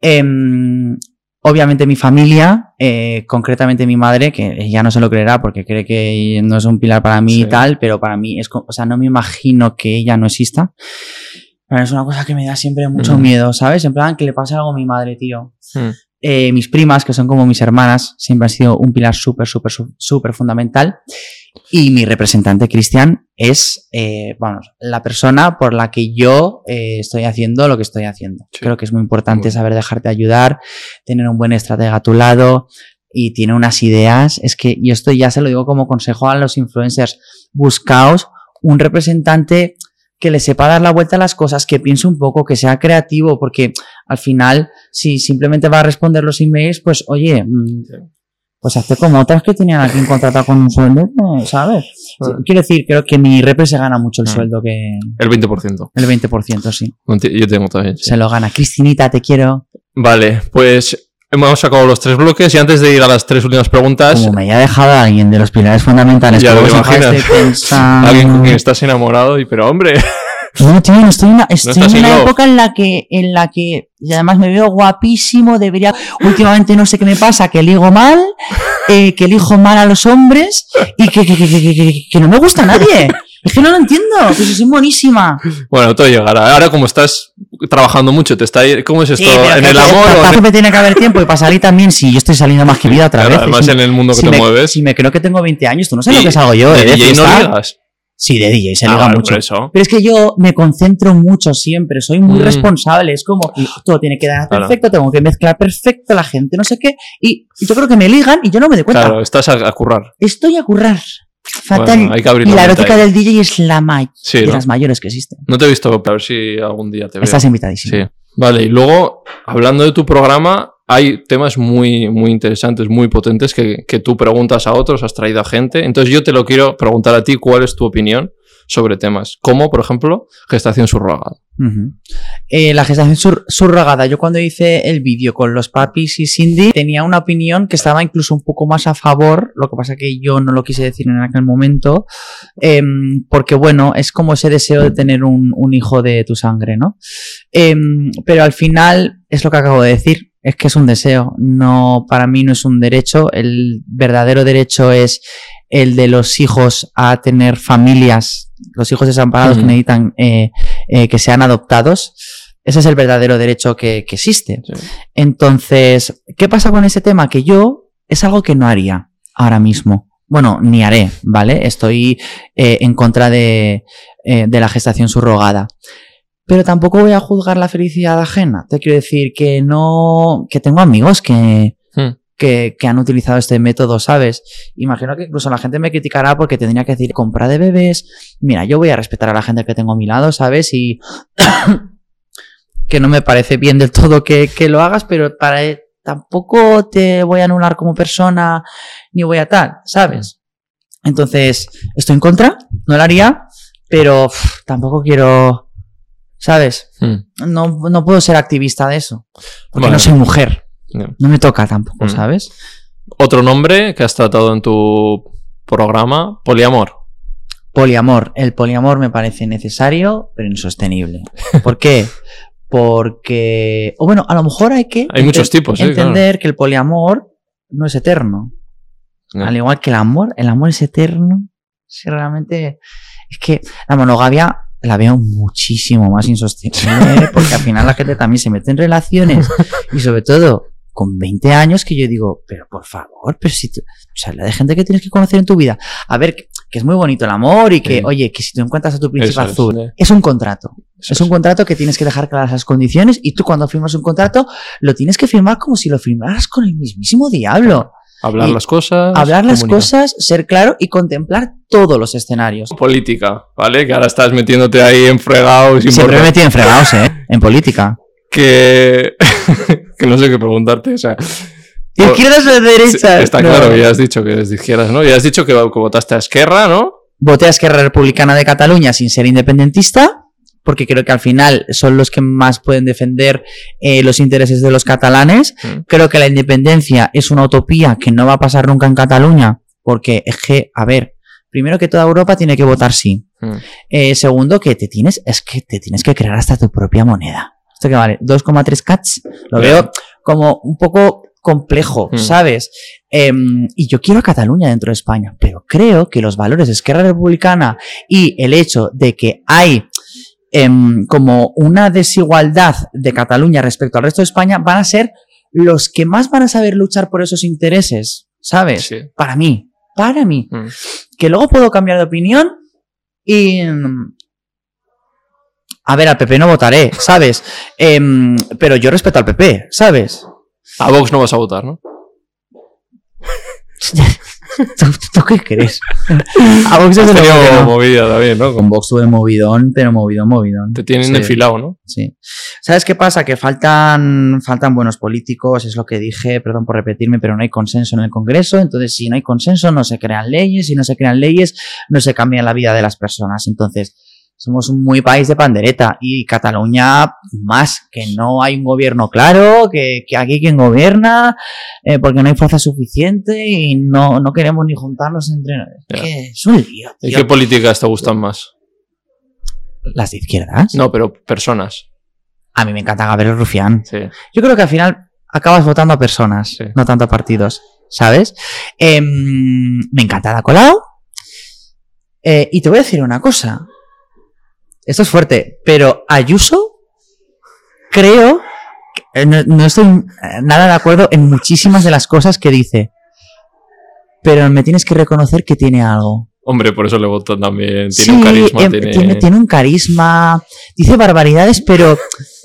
Em, obviamente mi familia, eh, concretamente mi madre, que ella no se lo creerá porque cree que no es un pilar para mí Sí. y tal, pero para mí es, o sea, no me imagino que ella no exista. Pero es una cosa que me da siempre mucho Mm. miedo, ¿sabes? En plan, que le pase algo a mi madre, tío. Mm. Eh, mis primas, que son como mis hermanas, siempre han sido un pilar súper, súper, súper fundamental. Y mi representante, Cristian, es, eh, vamos, la persona por la que yo eh, estoy haciendo lo que estoy haciendo. Sí. Creo que es muy importante Muy saber dejarte ayudar, tener un buen estratega a tu lado y tiene unas ideas. Es que, y esto ya se lo digo como consejo a los influencers, buscaos un representante que le sepa dar la vuelta a las cosas, que piense un poco, que sea creativo, porque al final, si simplemente va a responder los emails, pues oye, mm, pues hace como otras que tenían aquí un contrato con un sueldo. ¿sabes? Quiero decir, creo que mi repre se gana mucho el Ah. sueldo que El 20%. el 20%, sí. Yo tengo también. sí. Se lo gana. Cristinita, te quiero. Vale, pues hemos sacado los tres bloques y antes de ir a las tres últimas preguntas, Como me haya dejado alguien de los pilares fundamentales, Ya lo imaginas. pensando- alguien con quien estás enamorado y pero hombre, [laughs] No, tío, no estoy en, una- estoy en época en la que, en la que, y además me veo guapísimo, debería, últimamente no sé qué me pasa, que ligo mal, eh, que elijo mal a los hombres, y que- que no me gusta a nadie. Es que no lo entiendo, que soy buenísima. bueno, todo llegará. Ahora como estás trabajando mucho, te está ¿cómo es esto? Sí, ¿En el amor pa- o pa- en- siempre tiene que haber tiempo y para salir también, si yo estoy saliendo más que vida otra Claro, vez. además Si- en el mundo que si te me, mueves? Si me creo que tengo 20 años, tú no sabes Y- lo que salgo yo, de ¿eh? DJ no ligas. Sí, de DJ, se Ah, liga mucho. eso. Pero es que yo me concentro mucho siempre, soy muy Mm. responsable, es como todo tiene que dar Claro. perfecto, tengo que mezclar perfecto la gente, no sé qué, y yo creo que me ligan y yo no me doy cuenta. Claro, estás a, a currar. Estoy a currar. Fatal. Bueno, y la erótica ahí. del DJ es la may Sí, de ¿no? las mayores que existen. No te he visto, a ver si algún día te veo. Estás invitadísimo. Sí. Vale, y luego, hablando de tu programa, hay temas muy, muy interesantes, muy potentes que, que tú preguntas a otros, has traído a gente. Entonces yo te lo quiero preguntar a ti, ¿cuál es tu opinión sobre temas? Como, por ejemplo, gestación subrogada. Ujú. Eh, la gestación sur- subrogada. Yo cuando hice el vídeo con los papis y Cindy tenía una opinión que estaba incluso un poco más a favor, lo que pasa que yo no lo quise decir en aquel momento, em, porque bueno, es como ese deseo de tener un, un hijo de tu sangre, ¿no? Em, pero al final es lo que acabo de decir, es que es un deseo, no, para mí no es un derecho, el verdadero derecho es el de los hijos a tener familias, los hijos desamparados que necesitan eh, eh, que sean adoptados. Ese es el verdadero derecho que, que existe. Sí. Entonces, ¿qué pasa con ese tema? Que yo es algo que no haría ahora mismo. bueno, ni haré, ¿vale? Estoy eh, en contra de, eh, de la gestación subrogada. Pero tampoco voy a juzgar la felicidad ajena. Te quiero decir que no, que tengo amigos que. Que, que han utilizado este método, ¿sabes? Imagino que incluso la gente me criticará porque tendría que decir compra de bebés. Mira, yo voy a respetar a la gente que tengo a mi lado, ¿sabes? Y [coughs] que no me parece bien del todo que, que lo hagas, pero para tampoco te voy a anular como persona ni voy a tal, ¿sabes? Entonces, estoy en contra, no lo haría, pero tampoco quiero, ¿sabes? Hmm. No, no puedo ser activista de eso, porque no soy mujer, No me toca tampoco, Mm. ¿sabes? Otro nombre que has tratado en tu programa, poliamor. Poliamor. El poliamor me parece necesario, pero insostenible. [laughs] ¿Por qué? Porque. O bueno, a lo mejor hay que. Hay muchos tipos, sí, Entender que el poliamor no es eterno. Al igual que el amor, el amor es eterno. Si realmente. Es que la monogamia la veo muchísimo más insostenible, [laughs] porque al final la gente también se mete en relaciones y sobre todo con 20 años que yo digo, pero por favor, pero si tú, o sea, la de gente que tienes que conocer en tu vida. A ver, que, que es muy bonito el amor y que, Sí. oye, que si tú encuentras a tu príncipe Eso es, azul, es un contrato. Eso Es un contrato que tienes que dejar claras las condiciones y tú cuando firmas un contrato lo tienes que firmar como si lo firmaras con el mismísimo diablo. Hablar Y las cosas. Hablar las comunicar. cosas, ser claro y contemplar todos los escenarios. Política, ¿vale? Que ahora estás metiéndote ahí en fregados. Siempre me metí en fregados, ¿eh? En política. Que... [laughs] que no sé qué preguntarte, o sea... Izquierdas o sí, derechas. está No. claro, ya has dicho que eres de izquierdas, ¿no? Ya has dicho que, que votaste a Esquerra, ¿no? Voté a Esquerra Republicana de Cataluña sin ser independentista, porque creo que al final son los que más pueden defender eh, los intereses de los catalanes. Mm. Creo que la independencia es una utopía que no va a pasar nunca en Cataluña, porque es que, a ver, primero que toda Europa tiene que votar sí. Mm. Eh, segundo, que te tienes, es que te tienes que crear hasta tu propia moneda. ¿Esto que vale? 2,3 cats. Lo veo como un poco complejo, Mm. ¿sabes? Em, y yo quiero a Cataluña dentro de España, pero creo que los valores de Esquerra Republicana y el hecho de que hay em, como una desigualdad de Cataluña respecto al resto de España van a ser los que más van a saber luchar por esos intereses, ¿sabes? Sí. Para mí, para mí Mm. que luego puedo cambiar de opinión y... A ver, al PP no votaré, ¿sabes? Em, pero yo respeto al PP, ¿sabes? A Vox no vas a votar, ¿no? [laughs] ¿Tú, tú qué crees? A Vox tenido no. movida también, ¿no? Con Vox tuve movidón, pero movidón, movidón. Te tienen Sí. enfilado, ¿no? Sí. ¿Sabes qué pasa? Que faltan, faltan buenos políticos, es lo que dije, perdón por repetirme, pero no hay consenso en el Congreso. Entonces, si no hay consenso, no se crean leyes. Si no se crean leyes, no se cambia la vida de las personas. Entonces, somos un muy país de pandereta y Cataluña más, que no hay un gobierno claro, que, que aquí quien gobierna, eh, porque no hay fuerza suficiente y no, no queremos ni juntarnos entre... Ya. Que es un lío, ¿Y qué políticas te gustan más? Las de izquierdas. No, pero personas. A mí me encanta Gabriel Rufián. Sí. Yo creo que al final acabas votando a personas, Sí. no tanto a partidos, ¿sabes? Em, me encanta Ada Colau. Eh, y te voy a decir una cosa. Esto es fuerte, pero Ayuso, creo, eh, no, no estoy eh, nada de acuerdo en muchísimas de las cosas que dice. Pero me tienes que reconocer que tiene algo. Hombre, por eso le voto también. Tiene Sí, un carisma, em, tiene... tiene, tiene un carisma, dice barbaridades, pero,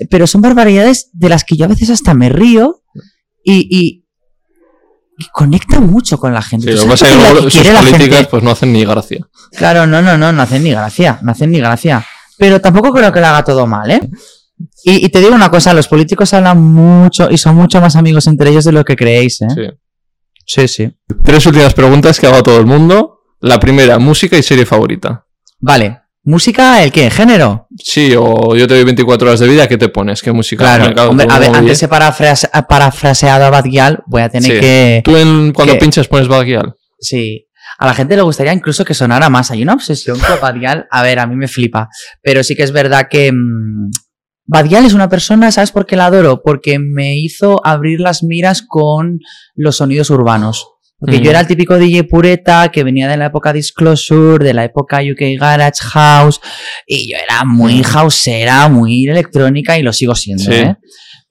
pero son barbaridades de las que yo a veces hasta me río y, y- y conecta mucho con la gente. Sí, ¿Tú lo que pasa es que sus políticas gente? pues no hacen ni gracia. Claro, no, no, no, no hacen ni gracia, no hacen ni gracia. Pero tampoco creo que lo haga todo mal, ¿eh? Y, y te digo una cosa, los políticos hablan mucho y son mucho más amigos entre ellos de lo que creéis, ¿eh? Sí. Sí, sí. Tres últimas preguntas que hago a todo el mundo. La primera, música y serie favorita. Vale. ¿Música, el qué? ¿Género? Sí, o yo te doy 24 horas de vida, ¿qué te pones? ¿Qué música? Claro, hombre, a ver, antes he parafrase- parafraseado a Bad Gyal, voy a tener Sí. que... Tú en- cuando ¿Qué? pinchas pones Bad Gyal. Sí. A la gente le gustaría incluso que sonara más. Hay una obsesión [laughs] con Badial. A ver, a mí me flipa. Pero sí que es verdad que. mm, Badial es una persona, ¿sabes por qué la adoro? Porque me hizo abrir las miras con los sonidos urbanos. Porque Mm. yo era el típico DJ pureta que venía de la época Disclosure, de la época UK Garage House, y yo era muy Mm. houseera, muy electrónica y lo sigo siendo, Sí. ¿eh?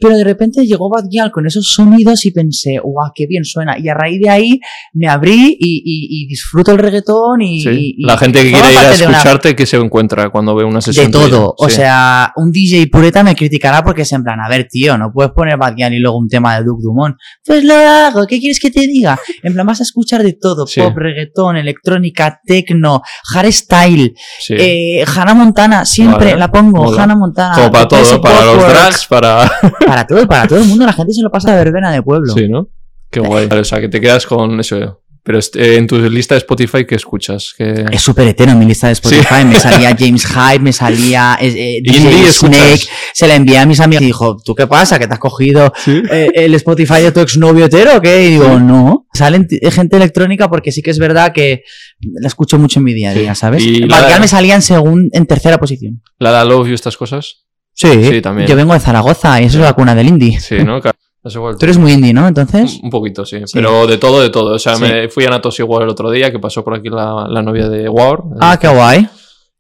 Pero de repente llegó Bad Gyal con esos sonidos y pensé, guau, qué bien suena. Y a raíz de ahí me abrí y, y- y disfruto el reggaetón y... Sí. y- La gente que quiere ir a de una- escucharte, ¿qué se encuentra cuando ve una de sesión? tuya? todo. O Sí. sea, un DJ pureta me criticará porque es en plan, a ver, tío, no puedes poner Bad Gyal y luego un tema de Duke Dumont. Pues lo hago, ¿qué quieres que te diga? En plan, vas a escuchar de todo. Sí. Pop, reggaetón, electrónica, techno, hardstyle, Sí. eh, Hannah Montana, siempre Vale, la pongo, mola. Hannah Montana. Como para todo, para los drags, para... [laughs] Para todo, para todo el mundo, la gente se lo pasa de verbena de pueblo. Sí, ¿no? Qué guay. Vale, o sea, que te quedas con eso. Pero este, en tu lista de Spotify, ¿qué escuchas? ¿Qué... Es súper hetero en mi lista de Spotify. Me [laughs] salía James Hype, me salía eh, eh, escuchas. Snake. Se la envié a mis amigos y dijo, ¿tú qué pasa? ¿Que te has cogido Sí. eh, el Spotify de tu exnovio hetero o qué? Y digo, no. Salen gente electrónica porque sí que es verdad que la escucho mucho en mi día a día, ¿sabes? Gyal me salía en, segun- en tercera posición. La da Love y estas cosas. Sí, Sí, también. Yo vengo de Zaragoza y eso Sí. es la cuna del indie. Sí, ¿no? Claro. Es igual. Tú eres muy indie, ¿no? Entonces. Un poquito, sí. Sí. Pero de todo, de todo. O sea, me fui a Natos igual el otro día, que pasó por aquí la, la novia de War. Ah, qué guay.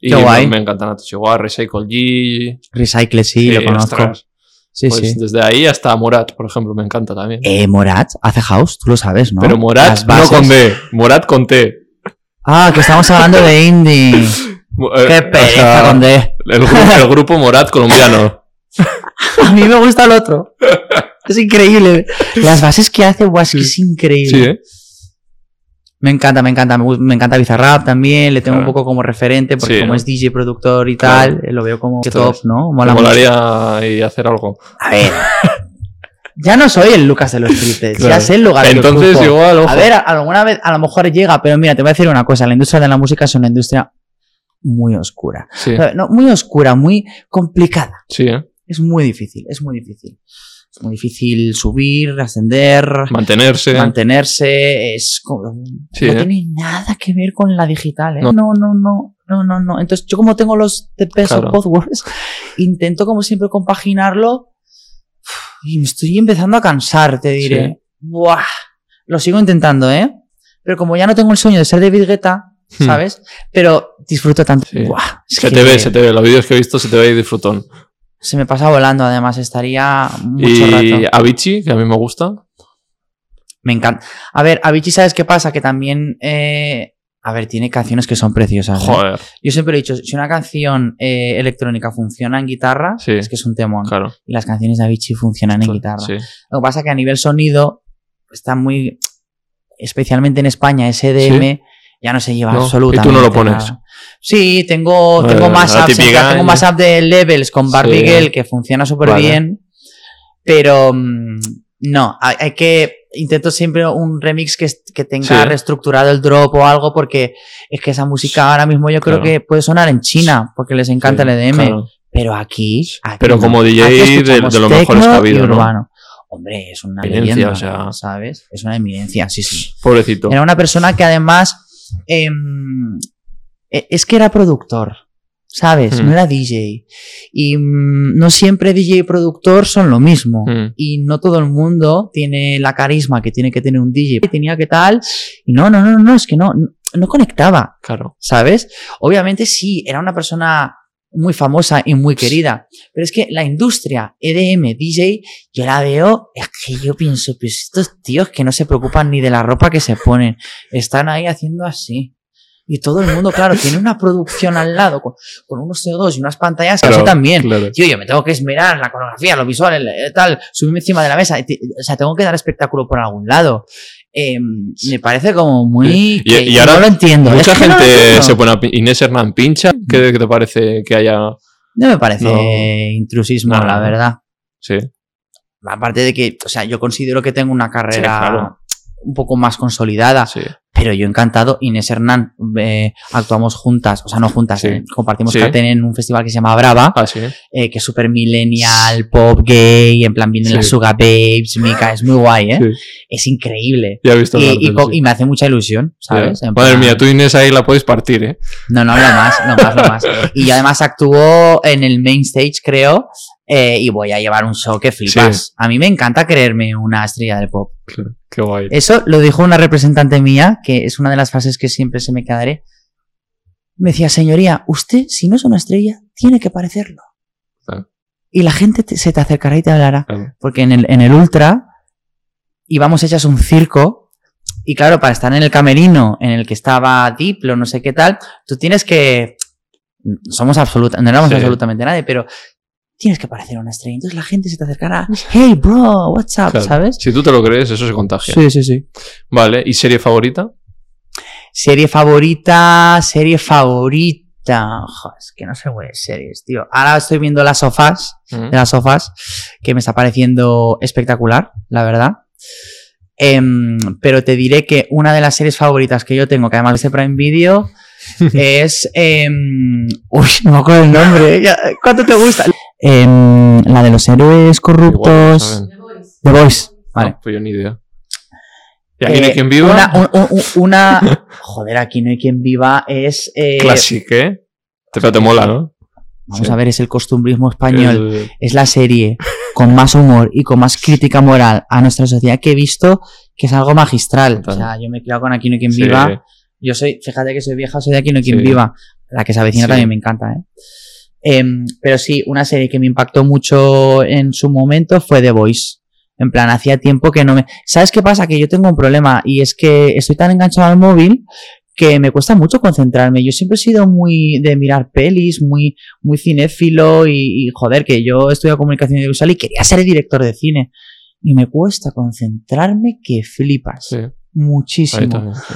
Y qué me- guay. Me, encanta Natos igual, Recycle G. Recycle, sí, lo conozco. Sí, Pues sí. desde ahí hasta Morat, por ejemplo, me encanta también. Eh, Morat hace house, tú lo sabes, ¿no? Pero Morat no con D, Morat con T. Ah, que estamos hablando de indie. [laughs] Eh, Qué o pereza sea, D. El grupo, el [laughs] grupo Morat colombiano. A mí me gusta el otro. [laughs] Es increíble. Las bases que hace, guau, es que increíble. Sí, ¿eh? Me encanta, me encanta. Me, encanta Bizarrap también. Le tengo Claro. un poco como referente porque Sí, como ¿no? es DJ, productor y tal, eh, lo veo como que top, ¿no? Me Mola molaría y hacer algo. A ver. [laughs] Ya no soy el Lucas de los Claro. ya sé el lugar que Entonces, ocupo. igual, ojo. A ver, alguna vez, a lo mejor llega, pero mira, te voy a decir una cosa. La industria de la música es una industria muy oscura. Sí, No, muy oscura, muy complicada. sí, ¿eh? Es muy difícil, es muy difícil. Es muy difícil subir, ascender, Mantenerse. mantenerse. Es como, Sí, no ¿eh? tiene nada que ver con la digital, ¿eh? No. No, no, no, no, no, no. Entonces, yo como tengo los de peso Claro. intento como siempre compaginarlo y me estoy empezando a cansar, te diré. Buah. Lo sigo intentando, ¿eh? Pero como ya no tengo el sueño de ser David Guetta. ¿Sabes? Pero disfruto tanto. Sí. Buah, es Se que te ve, se te ve. Los vídeos que he visto se te ve ahí disfrutón. se me pasa volando, además, estaría mucho Y rato. Avicii, que a mí me gusta. Me encanta. A ver, Avicii, ¿sabes qué pasa? Que también. eh, a ver, tiene canciones que son preciosas. ¿eh? Joder, Yo siempre he dicho, si una canción eh, electrónica funciona en guitarra, Sí. es que es un temón. claro. Y las canciones de Avicii funcionan en guitarra. Sí. Lo que pasa es que a nivel sonido está muy. Especialmente en España, SDM ya no se lleva No, absolutamente. y tú no lo pones. nada. Sí, tengo, tengo más apps. típica, tengo más de Levels con Barbie Sí. Que funciona súper Vale. bien. Pero mm, no, hay, hay que. Intento siempre un remix que, que tenga Sí. reestructurado el drop o algo, porque es que esa música ahora mismo yo creo Claro. que puede sonar en China, porque les encanta Sí, el EDM. claro. Pero aquí, aquí Pero no. como DJ de- de lo mejores que ha habido, ¿no? Hombre, es una Eminencia, leyenda, o sea. ¿sabes? Es una eminencia, sí, sí. Pobrecito. Era una persona que además em, e- es que era productor, ¿sabes? Mm. No era DJ. Y mm, no siempre DJ y productor son lo mismo. Mm. Y no todo el mundo tiene la carisma que tiene que tener un DJ. Tenía que tal. Y no, no, no, no, es que no, no conectaba. Claro. ¿sabes? Obviamente sí, era una persona muy famosa y muy querida, pero es que la industria EDM, DJ, yo la veo, es que yo pienso, pues estos tíos que no se preocupan ni de la ropa que se ponen, están ahí haciendo así. Y todo el mundo, claro, tiene una producción al lado con, con unos CO2 y unas pantallas, que Claro, también. claro. Tío, yo me tengo que esmerar la coreografía, lo visual, el- el tal, subirme encima de la mesa. O sea, tengo que dar espectáculo por algún lado. Eh, me parece como muy. Y- ahora no lo entiendo. Mucha es que no gente entiendo. se pone a Inés Hernán pincha. ¿Qué, qué te parece que haya.? No me parece No. intrusismo, la verdad. Sí. Aparte de que, o sea, yo considero que tengo una carrera Sí, claro. un poco más consolidada, Sí. Pero yo encantado. Inés Hernán, eh, actuamos juntas, o sea, no juntas, Sí. eh, compartimos Sí. cartel en un festival que se llama Brava, Ah, sí. eh, que es súper millennial, pop, gay, en plan vienen las Sugar Babes, Mika, es muy guay, ¿eh? Es increíble. Ya he visto Y, y y me hace mucha ilusión, ¿sabes? Madre plan- mía, tú Inés ahí la puedes partir, ¿eh? No, no, lo más, lo más, lo más. Y yo además actuó en el main stage, creo, eh, y voy a llevar un show que flipas. Sí. A mí me encanta creerme una estrella del pop. Qué guay. Eso lo dijo una representante mía, que es una de las frases que siempre se me quedaré. Me decía, señoría, usted, si no es una estrella, tiene que parecerlo. Claro. y la gente te- se te acercará y te hablará. Porque en el, en el Ultra íbamos hechas un circo. Y claro, para estar en el camerino en el que estaba Diplo, no sé qué tal, tú tienes que. Somos absoluta, no éramos Sí. absolutamente nadie, pero tienes que parecer una estrella. Entonces la gente se te acercará. [laughs] Hey, bro, what's up? Claro. ¿Sabes? Si tú te lo crees, eso se contagia. Sí, sí, sí. Vale, ¿y serie favorita? Serie favorita, serie favorita. Joder, es que no sé güey, series, tío. Ahora estoy viendo las sofás, de las sofás, que me está pareciendo espectacular, la verdad. Em, pero te diré que una de las series favoritas que yo tengo, que además es de Prime Video, [laughs] es. em, uy, no me acuerdo el nombre. ¿Cuánto te gusta? Em, la de los héroes corruptos. The Voice. Vale. No, pues yo ni idea. ¿Y aquí no hay Eh, quien viva? Una, un- un- una- [laughs] joder, aquí no hay quien viva. Es. eh, Clásico, ¿eh? Te, pero te mola, ¿no? Vamos Sí. a ver, es el costumbrismo español. El- Es la serie con más humor y con más crítica moral a nuestra sociedad que he visto, que es algo magistral. Total. O sea, yo me he criado con Aquí no hay quien Sí. viva. Yo soy, fíjate que soy vieja, soy de Aquí no hay quien Sí. viva. La que se avecina Sí. también me encanta, ¿eh? Em, pero sí, una serie que me impactó mucho en su momento fue The Voice. En plan, hacía tiempo que no me... ¿Sabes qué pasa? Que yo tengo un problema y es que estoy tan enganchado al móvil que me cuesta mucho concentrarme. Yo siempre he sido muy de mirar pelis, muy, muy cinéfilo y, y, joder, que yo estudio comunicación audiovisual y quería ser director de cine. Y me cuesta concentrarme que flipas. Sí, Muchísimo. también. sí.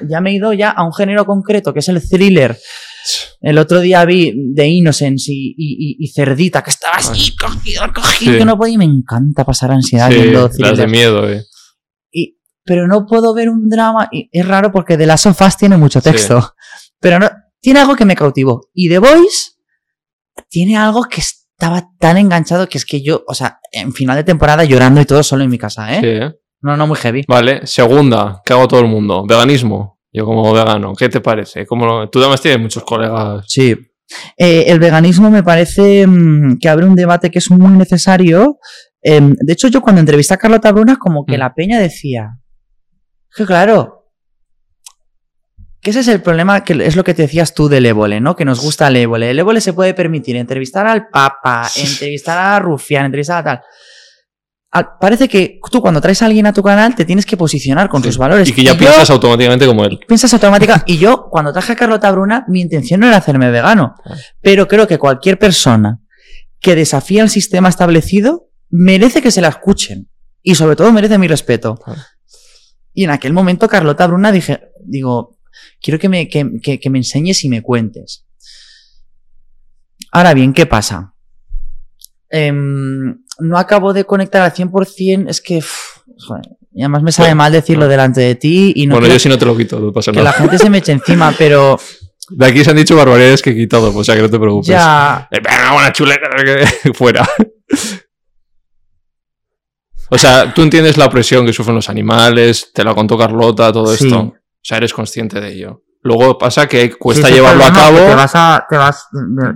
[coughs] Ya me he ido ya a un género concreto, que es el thriller. El otro día vi The Innocence y, y- y- y Cerdita, que estaba así, cogido, cogido, Sí. que no podía y me encanta pasar ansiedad Sí, viendo las de miedo, ¿eh? Y- pero no puedo ver un drama. Y es raro porque The Last of Us tiene mucho Sí. texto. Pero no, tiene algo que me cautivó. Y The Voice tiene algo que estaba tan enganchado que es que yo, o sea, en final de temporada llorando y todo solo en mi casa, ¿eh? Sí. No, no, muy heavy. Vale, segunda, ¿qué hago todo el mundo? Veganismo. Yo como vegano, ¿qué te parece? ¿Cómo lo- Tú además tienes muchos colegas. Sí. Eh, el veganismo me parece mm, que abre un debate que es muy necesario. Em, de hecho, yo cuando entrevisté a Carlota Bruna, como que Mm. la peña decía que claro, que ese es el problema, que es lo que te decías tú del Évole, ¿no? Que nos gusta el Évole. El Évole se puede permitir entrevistar al Papa, entrevistar a Rufián, entrevistar a tal. Parece que tú cuando traes a alguien a tu canal te tienes que posicionar con Sí. tus valores. Y que ya piensas automáticamente como él. piensas automática. [laughs] Y yo, cuando traje a Carlota Bruna, mi intención no era hacerme vegano. Pero creo que cualquier persona que desafía el sistema establecido merece que se la escuchen. Y sobre todo merece mi respeto. Y en aquel momento, Carlota Bruna, dije, digo, quiero que me, que, que- que me enseñes y me cuentes. Ahora bien, ¿qué pasa? Em, no acabo de conectar al 100%, es que, uf, joder, y además me sabe Bueno, mal decirlo delante de ti y no bueno, yo sí no te lo quito, no pasa que la nada. gente se me eche encima, pero De aquí se han dicho barbaridades que he quitado, o sea que no te preocupes. ya. Eh, buena chuleta, [laughs] fuera. O sea, tú entiendes la opresión que sufren los animales, te la contó Carlota, todo Sí. esto. O sea, eres consciente de ello. Luego pasa que cuesta Sí, llevarlo a cabo. Te vas a, te vas,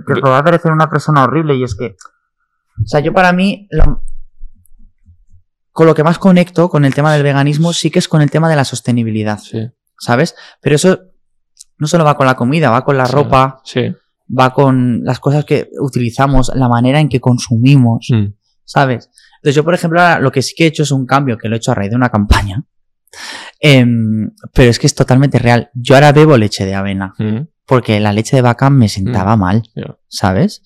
te, te va a parecer una persona horrible y es que, o sea, yo para mí, lo- con lo que más conecto con el tema del veganismo sí que es con el tema de la sostenibilidad, Sí, ¿sabes? Pero eso no solo va con la comida, va con la Sí. ropa, sí. va con las cosas que utilizamos, la manera en que consumimos, Mm. ¿sabes? Entonces yo, por ejemplo, ahora lo que sí que he hecho es un cambio que lo he hecho a raíz de una campaña. [laughs] Em, pero es que es totalmente real. Yo ahora bebo leche de avena Mm. porque la leche de vaca me sentaba mal. ¿sabes?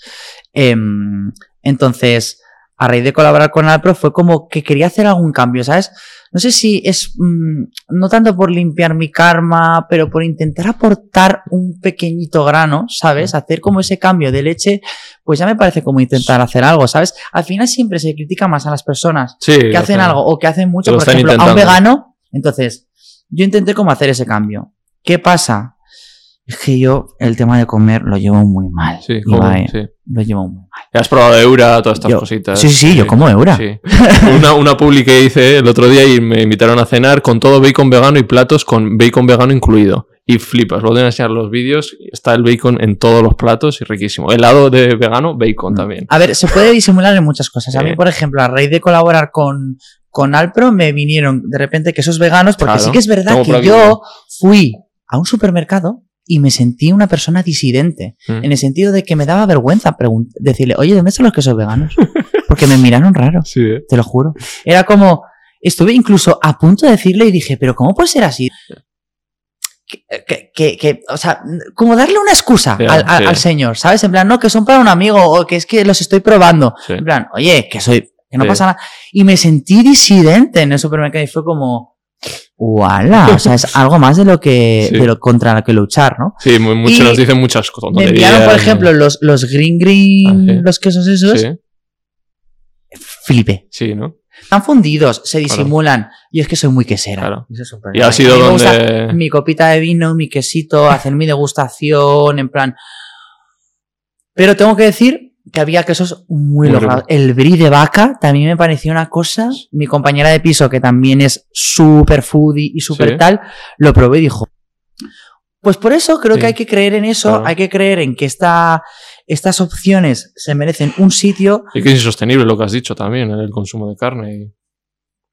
Em, entonces, a raíz de colaborar con Alpro fue como que quería hacer algún cambio, ¿sabes? No sé si es mm, no tanto por limpiar mi karma, pero por intentar aportar un pequeñito grano, ¿sabes? Hacer como ese cambio de leche, pues ya me parece como intentar hacer algo, ¿sabes? Al final siempre se critica más a las personas Sí, que hacen sea, algo o que hacen mucho, por ejemplo, a un vegano. Entonces, yo intenté como hacer ese cambio. ¿Qué pasa? Es que yo el tema de comer lo llevo muy mal. Sí, como- Ibai, sí. Lo llevo muy mal. Has probado Eura, todas estas Yo- cositas. sí, sí, sí, yo como Eura. Sí. Una, una publi que hice el otro día y me invitaron a cenar con todo bacon vegano y platos con bacon vegano incluido. Y flipas, luego de enseñar los vídeos, está el bacon en todos los platos y riquísimo. Helado de vegano, bacon Mm. también. A ver, se puede disimular en muchas cosas. A mí, por ejemplo, a raíz de colaborar con, con Alpro, me vinieron de repente quesos veganos, porque Claro. sí que es verdad que yo fui a un supermercado y me sentí una persona disidente. Mm. En el sentido de que me daba vergüenza decirle, oye, ¿dónde están los quesos veganos? [laughs] Porque me miraron raro, Sí, ¿eh? te lo juro. Era como, estuve incluso a punto de decirle y dije, pero ¿cómo puede ser así? Que, que- que- que, o sea, como darle una excusa al, al- señor, ¿sabes? En plan, no, que son para un amigo o que es que los estoy probando. En plan, oye, que soy, que no pasa nada. Y me sentí disidente en el supermercado y fue como, ¡Wala! O sea, es [laughs] algo más de lo que, Sí. de lo contra lo que luchar, ¿no? Sí, mu- muchos Y nos dicen muchas cosas. Me enviaron, por ejemplo, los, los green green, Ah, sí. los quesos esos, Sí, flipé. sí, ¿no? Están fundidos, se disimulan. Y es que soy muy quesera. Claro. Eso es súper Y ha sido me gusta donde... Mi copita de vino, mi quesito, hacer mi degustación, en plan. Pero tengo que decir que había quesos muy, Muy logrados. El brie de vaca también me pareció una cosa. Mi compañera de piso, que también es súper foodie y súper Sí. tal, lo probé y dijo. Pues por eso creo Sí. que hay que creer en eso, Claro. hay que creer en que esta, estas opciones se merecen un sitio. Y que es insostenible lo que has dicho también, el consumo de carne. y-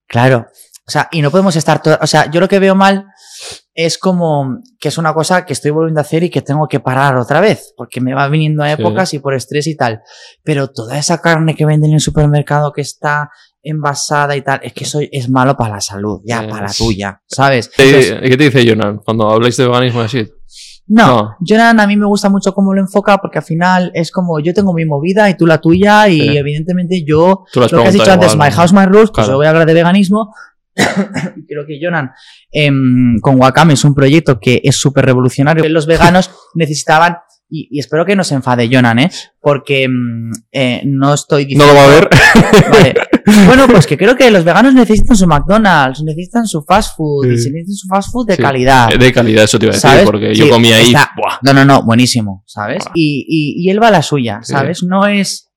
Claro. O sea, y no podemos estar todo. O sea, yo lo que veo mal es como que es una cosa que estoy volviendo a hacer y que tengo que parar otra vez, porque me va viniendo a Sí. épocas y por estrés y tal. Pero toda esa carne que venden en el supermercado que está envasada y tal, es que eso es malo para la salud, ya, Eh, para la sí. tuya, ¿sabes? ¿Qué, Entonces, qué te dice Jonan cuando habláis de veganismo así? no, no. Jonan a mí me gusta mucho cómo lo enfoca porque al final es como yo tengo mi movida y tú la tuya y Sí. evidentemente yo lo que has dicho preguntado antes, igual, My ¿no? House, My Rules, pues Claro. yo voy a hablar de veganismo. [coughs] Creo que Jonan em, con Wakame es un proyecto que es súper revolucionario. Los veganos [laughs] necesitaban, y, y espero que no se enfade Jonan, ¿eh? Porque em, eh, no estoy No diciendo... lo va a ver. Vale. [laughs] Bueno, pues que creo que los veganos necesitan su McDonald's, necesitan su fast food, y se necesitan su fast food de Sí. calidad. De calidad, eso te iba a decir, ¿Sabes? porque Sí, yo comí ahí. está- ¡buah! No, no, no, buenísimo, ¿sabes? Buah. Y, y, y él va a la suya. ¿sabes? No es...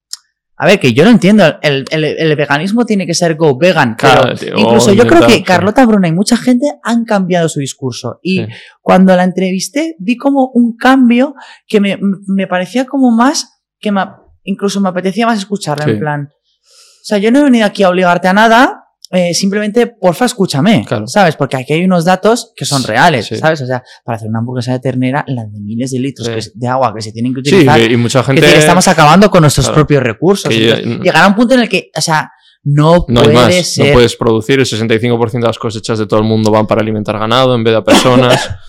A ver, que yo lo entiendo, el, el, el veganismo tiene que ser go vegan, pero Claro, tío, incluso yo creo que. Carlota Bruna y mucha gente han cambiado su discurso. Y Sí. cuando la entrevisté, vi como un cambio que me, me parecía como más, que me, incluso me apetecía más escucharla, Sí. en plan... O sea, yo no he venido aquí a obligarte a nada, eh, simplemente, porfa, escúchame, Claro. ¿sabes? Porque aquí hay unos datos que son reales, Sí. ¿sabes? O sea, para hacer una hamburguesa de ternera, las de miles de litros Sí. de agua que se tienen que Sí, utilizar, y mucha gente. estamos acabando con nuestros Claro. propios recursos. Entonces, llegará un punto en el que, o sea, no, No hay puede más, ser... no puedes producir. El 65% de las cosechas de todo el mundo van para alimentar ganado en vez de a personas. [laughs]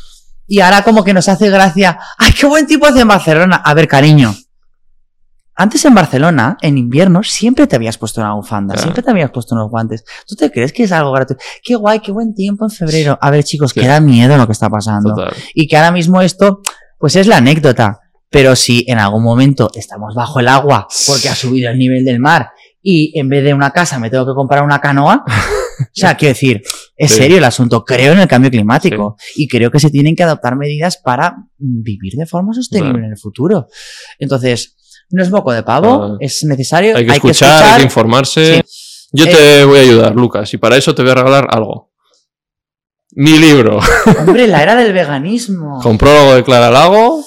Y ahora como que nos hace gracia, ¡ay, qué buen tipo hace en Barcelona! A ver, cariño. Antes en Barcelona, en invierno, siempre te habías puesto una bufanda, Claro. siempre te habías puesto unos guantes. ¿Tú te crees que es algo gratuito? ¡Qué guay, qué buen tiempo en febrero! A ver, chicos, Sí. que da miedo lo que está pasando. Total. Y que ahora mismo esto, pues es la anécdota. Pero si en algún momento estamos bajo el agua porque ha subido el nivel del mar y en vez de una casa me tengo que comprar una canoa, [laughs] o sea, quiero decir, es Sí. serio el asunto. Creo en el cambio climático y creo que se tienen que adoptar medidas para vivir de forma sostenible Claro. en el futuro. Entonces, no es moco de pavo, Claro. es necesario. Hay que escuchar, hay que informarse. Yo Eh, te voy a ayudar, Lucas, y para eso te voy a regalar algo. Mi libro, [laughs] Hombre, la era del veganismo. con prólogo de Clara Lago.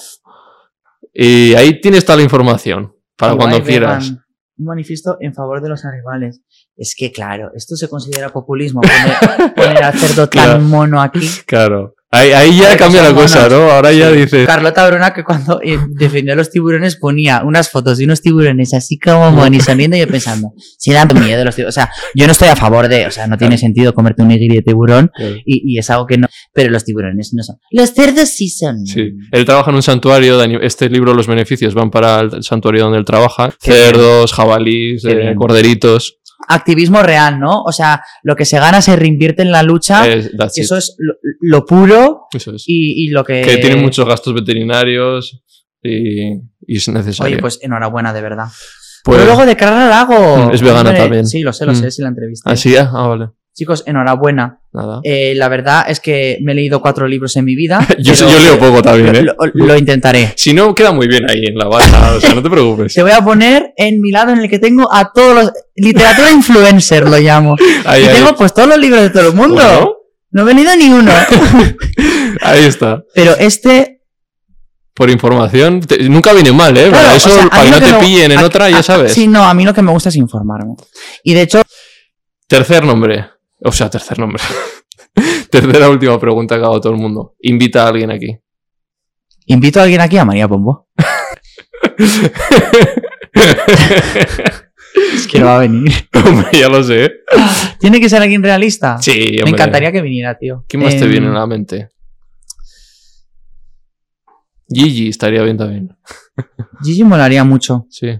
Y ahí tienes toda la información para cuando quieras. vegan. Un manifiesto en favor de los animales. Es que, claro, esto se considera populismo. Poner, poner al cerdo tan [laughs] Claro. mono aquí. Claro. Ahí, ahí ya cambia la cosa, monos. ¿no? Ahora ya dices. Carlota Bruna, que cuando eh, defendió a los tiburones, ponía unas fotos de unos tiburones así como sonriendo y yo pensando, si dan miedo los tiburones. O sea, yo no estoy a favor de, o sea, no tiene sentido comerte un nigiri de tiburón y, y es algo que no. Pero los tiburones no son. Los cerdos sí son. Sí. Él trabaja en un santuario. Este libro, los beneficios van para el santuario donde él trabaja. Cerdos, jabalís, Qué eh, corderitos. Activismo real, ¿no? O sea, lo que se gana se reinvierte en la lucha. It. eso es lo, lo puro Eso es. y, y lo que. Que tiene muchos gastos veterinarios y, y es necesario. Oye, pues enhorabuena, de verdad. Pues- Pero luego de Carla Lago. Es vegana también. Sí, lo sé, lo Mm. sé, sí la entrevista. ¿Ah, sí? Ah, ah, vale. Chicos, enhorabuena. Nada. Eh, la verdad es que me he leído cuatro libros en mi vida. [laughs] yo, leo poco también, ¿eh? Lo, lo- lo intentaré. Si no, queda muy bien ahí en la bata, o sea, no te preocupes. Te voy a poner en mi lado en el que tengo a todos los. Literatura influencer lo llamo. [laughs] Ahí, y ahí. tengo pues todos los libros de todo el mundo. Bueno, No he venido ni uno. [laughs] ahí está. Pero este. Por información, te- nunca viene mal, ¿eh? claro, para o eso, sea, a para que no te me- pillen en a- otra, a- ya sabes. Sí, no, a mí lo que me gusta es informarme. Y de hecho, Tercer nombre. O sea, tercer nombre. [laughs] Tercera última pregunta que hago todo el mundo. Invita a alguien aquí. Invito a alguien aquí a María Pombo. [laughs] Es que no va a venir. Hombre, ya lo sé. ¿Tiene que ser alguien realista? Sí, hombre. Me encantaría que viniera, tío. ¿Quién más te Em, viene a la mente? Gigi estaría bien también. Gigi molaría mucho. Sí.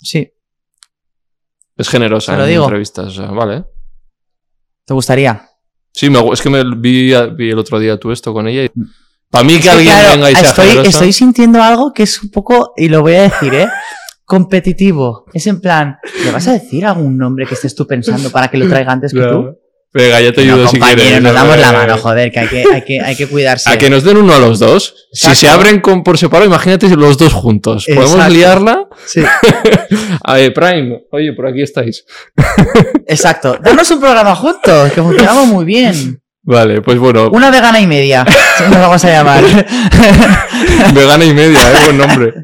Sí. Es generosa Te lo en digo. entrevistas, o sea, vale. ¿Te gustaría? Sí, me, es que me vi, vi el otro día tú esto con ella y... Para mí que alguien claro, venga y sea estoy, generosa... estoy sintiendo algo que es un poco, y lo voy a decir, ¿eh? [laughs] Competitivo. Es en plan, ¿le vas a decir algún nombre que estés tú pensando para que lo traiga antes que tú? Venga, ya te No, ayudo si compañero, quieres. nos damos la mano, joder, que hay que, hay que, hay que cuidarse. [laughs] A que nos den uno a los dos. Si se abren con, por separado, imagínate los dos juntos. ¿Podemos Exacto. liarla? Sí. [laughs] A ver, Prime, oye, por aquí estáis. [laughs] Exacto. Danos un programa juntos, que funcionamos muy bien. Vale, pues bueno, Una vegana y media, nos vamos a llamar. vegana y media, ¿eh? buen nombre.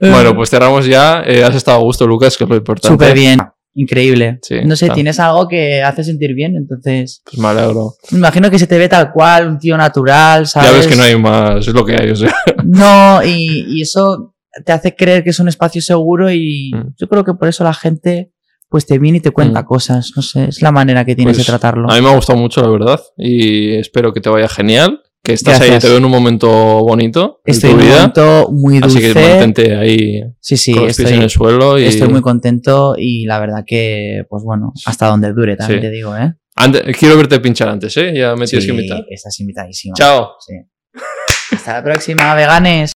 Bueno, pues cerramos ya. Eh, has estado a gusto, Lucas, que es lo importante. Súper bien. Increíble. Sí, no sé, está. tienes algo que hace sentir bien, entonces. Pues me alegro. Me imagino que se te ve tal cual, un tío natural, ¿sabes? Ya ves que no hay más, es lo que hay, o sea. [laughs] No, y, y eso te hace creer que es un espacio seguro y Mm. yo creo que por eso la gente pues te viene y te cuenta Mm. cosas. No sé, es la manera que tienes Pues, de tratarlo. A mí me ha gustado mucho, la verdad, y espero que te vaya genial. Que estás ahí, Gracias. te veo en un momento bonito Estoy en un vida. momento muy Así dulce. que mantente ahí sí, sí, con los pies estoy, en el suelo. Y... estoy muy contento y la verdad que, pues bueno, hasta donde dure, también Sí. te digo, ¿eh? Antes- quiero verte pinchar antes, ¿eh? Ya me tienes que invitar. Estás invitadísimo. Chao. Hasta la próxima, veganes.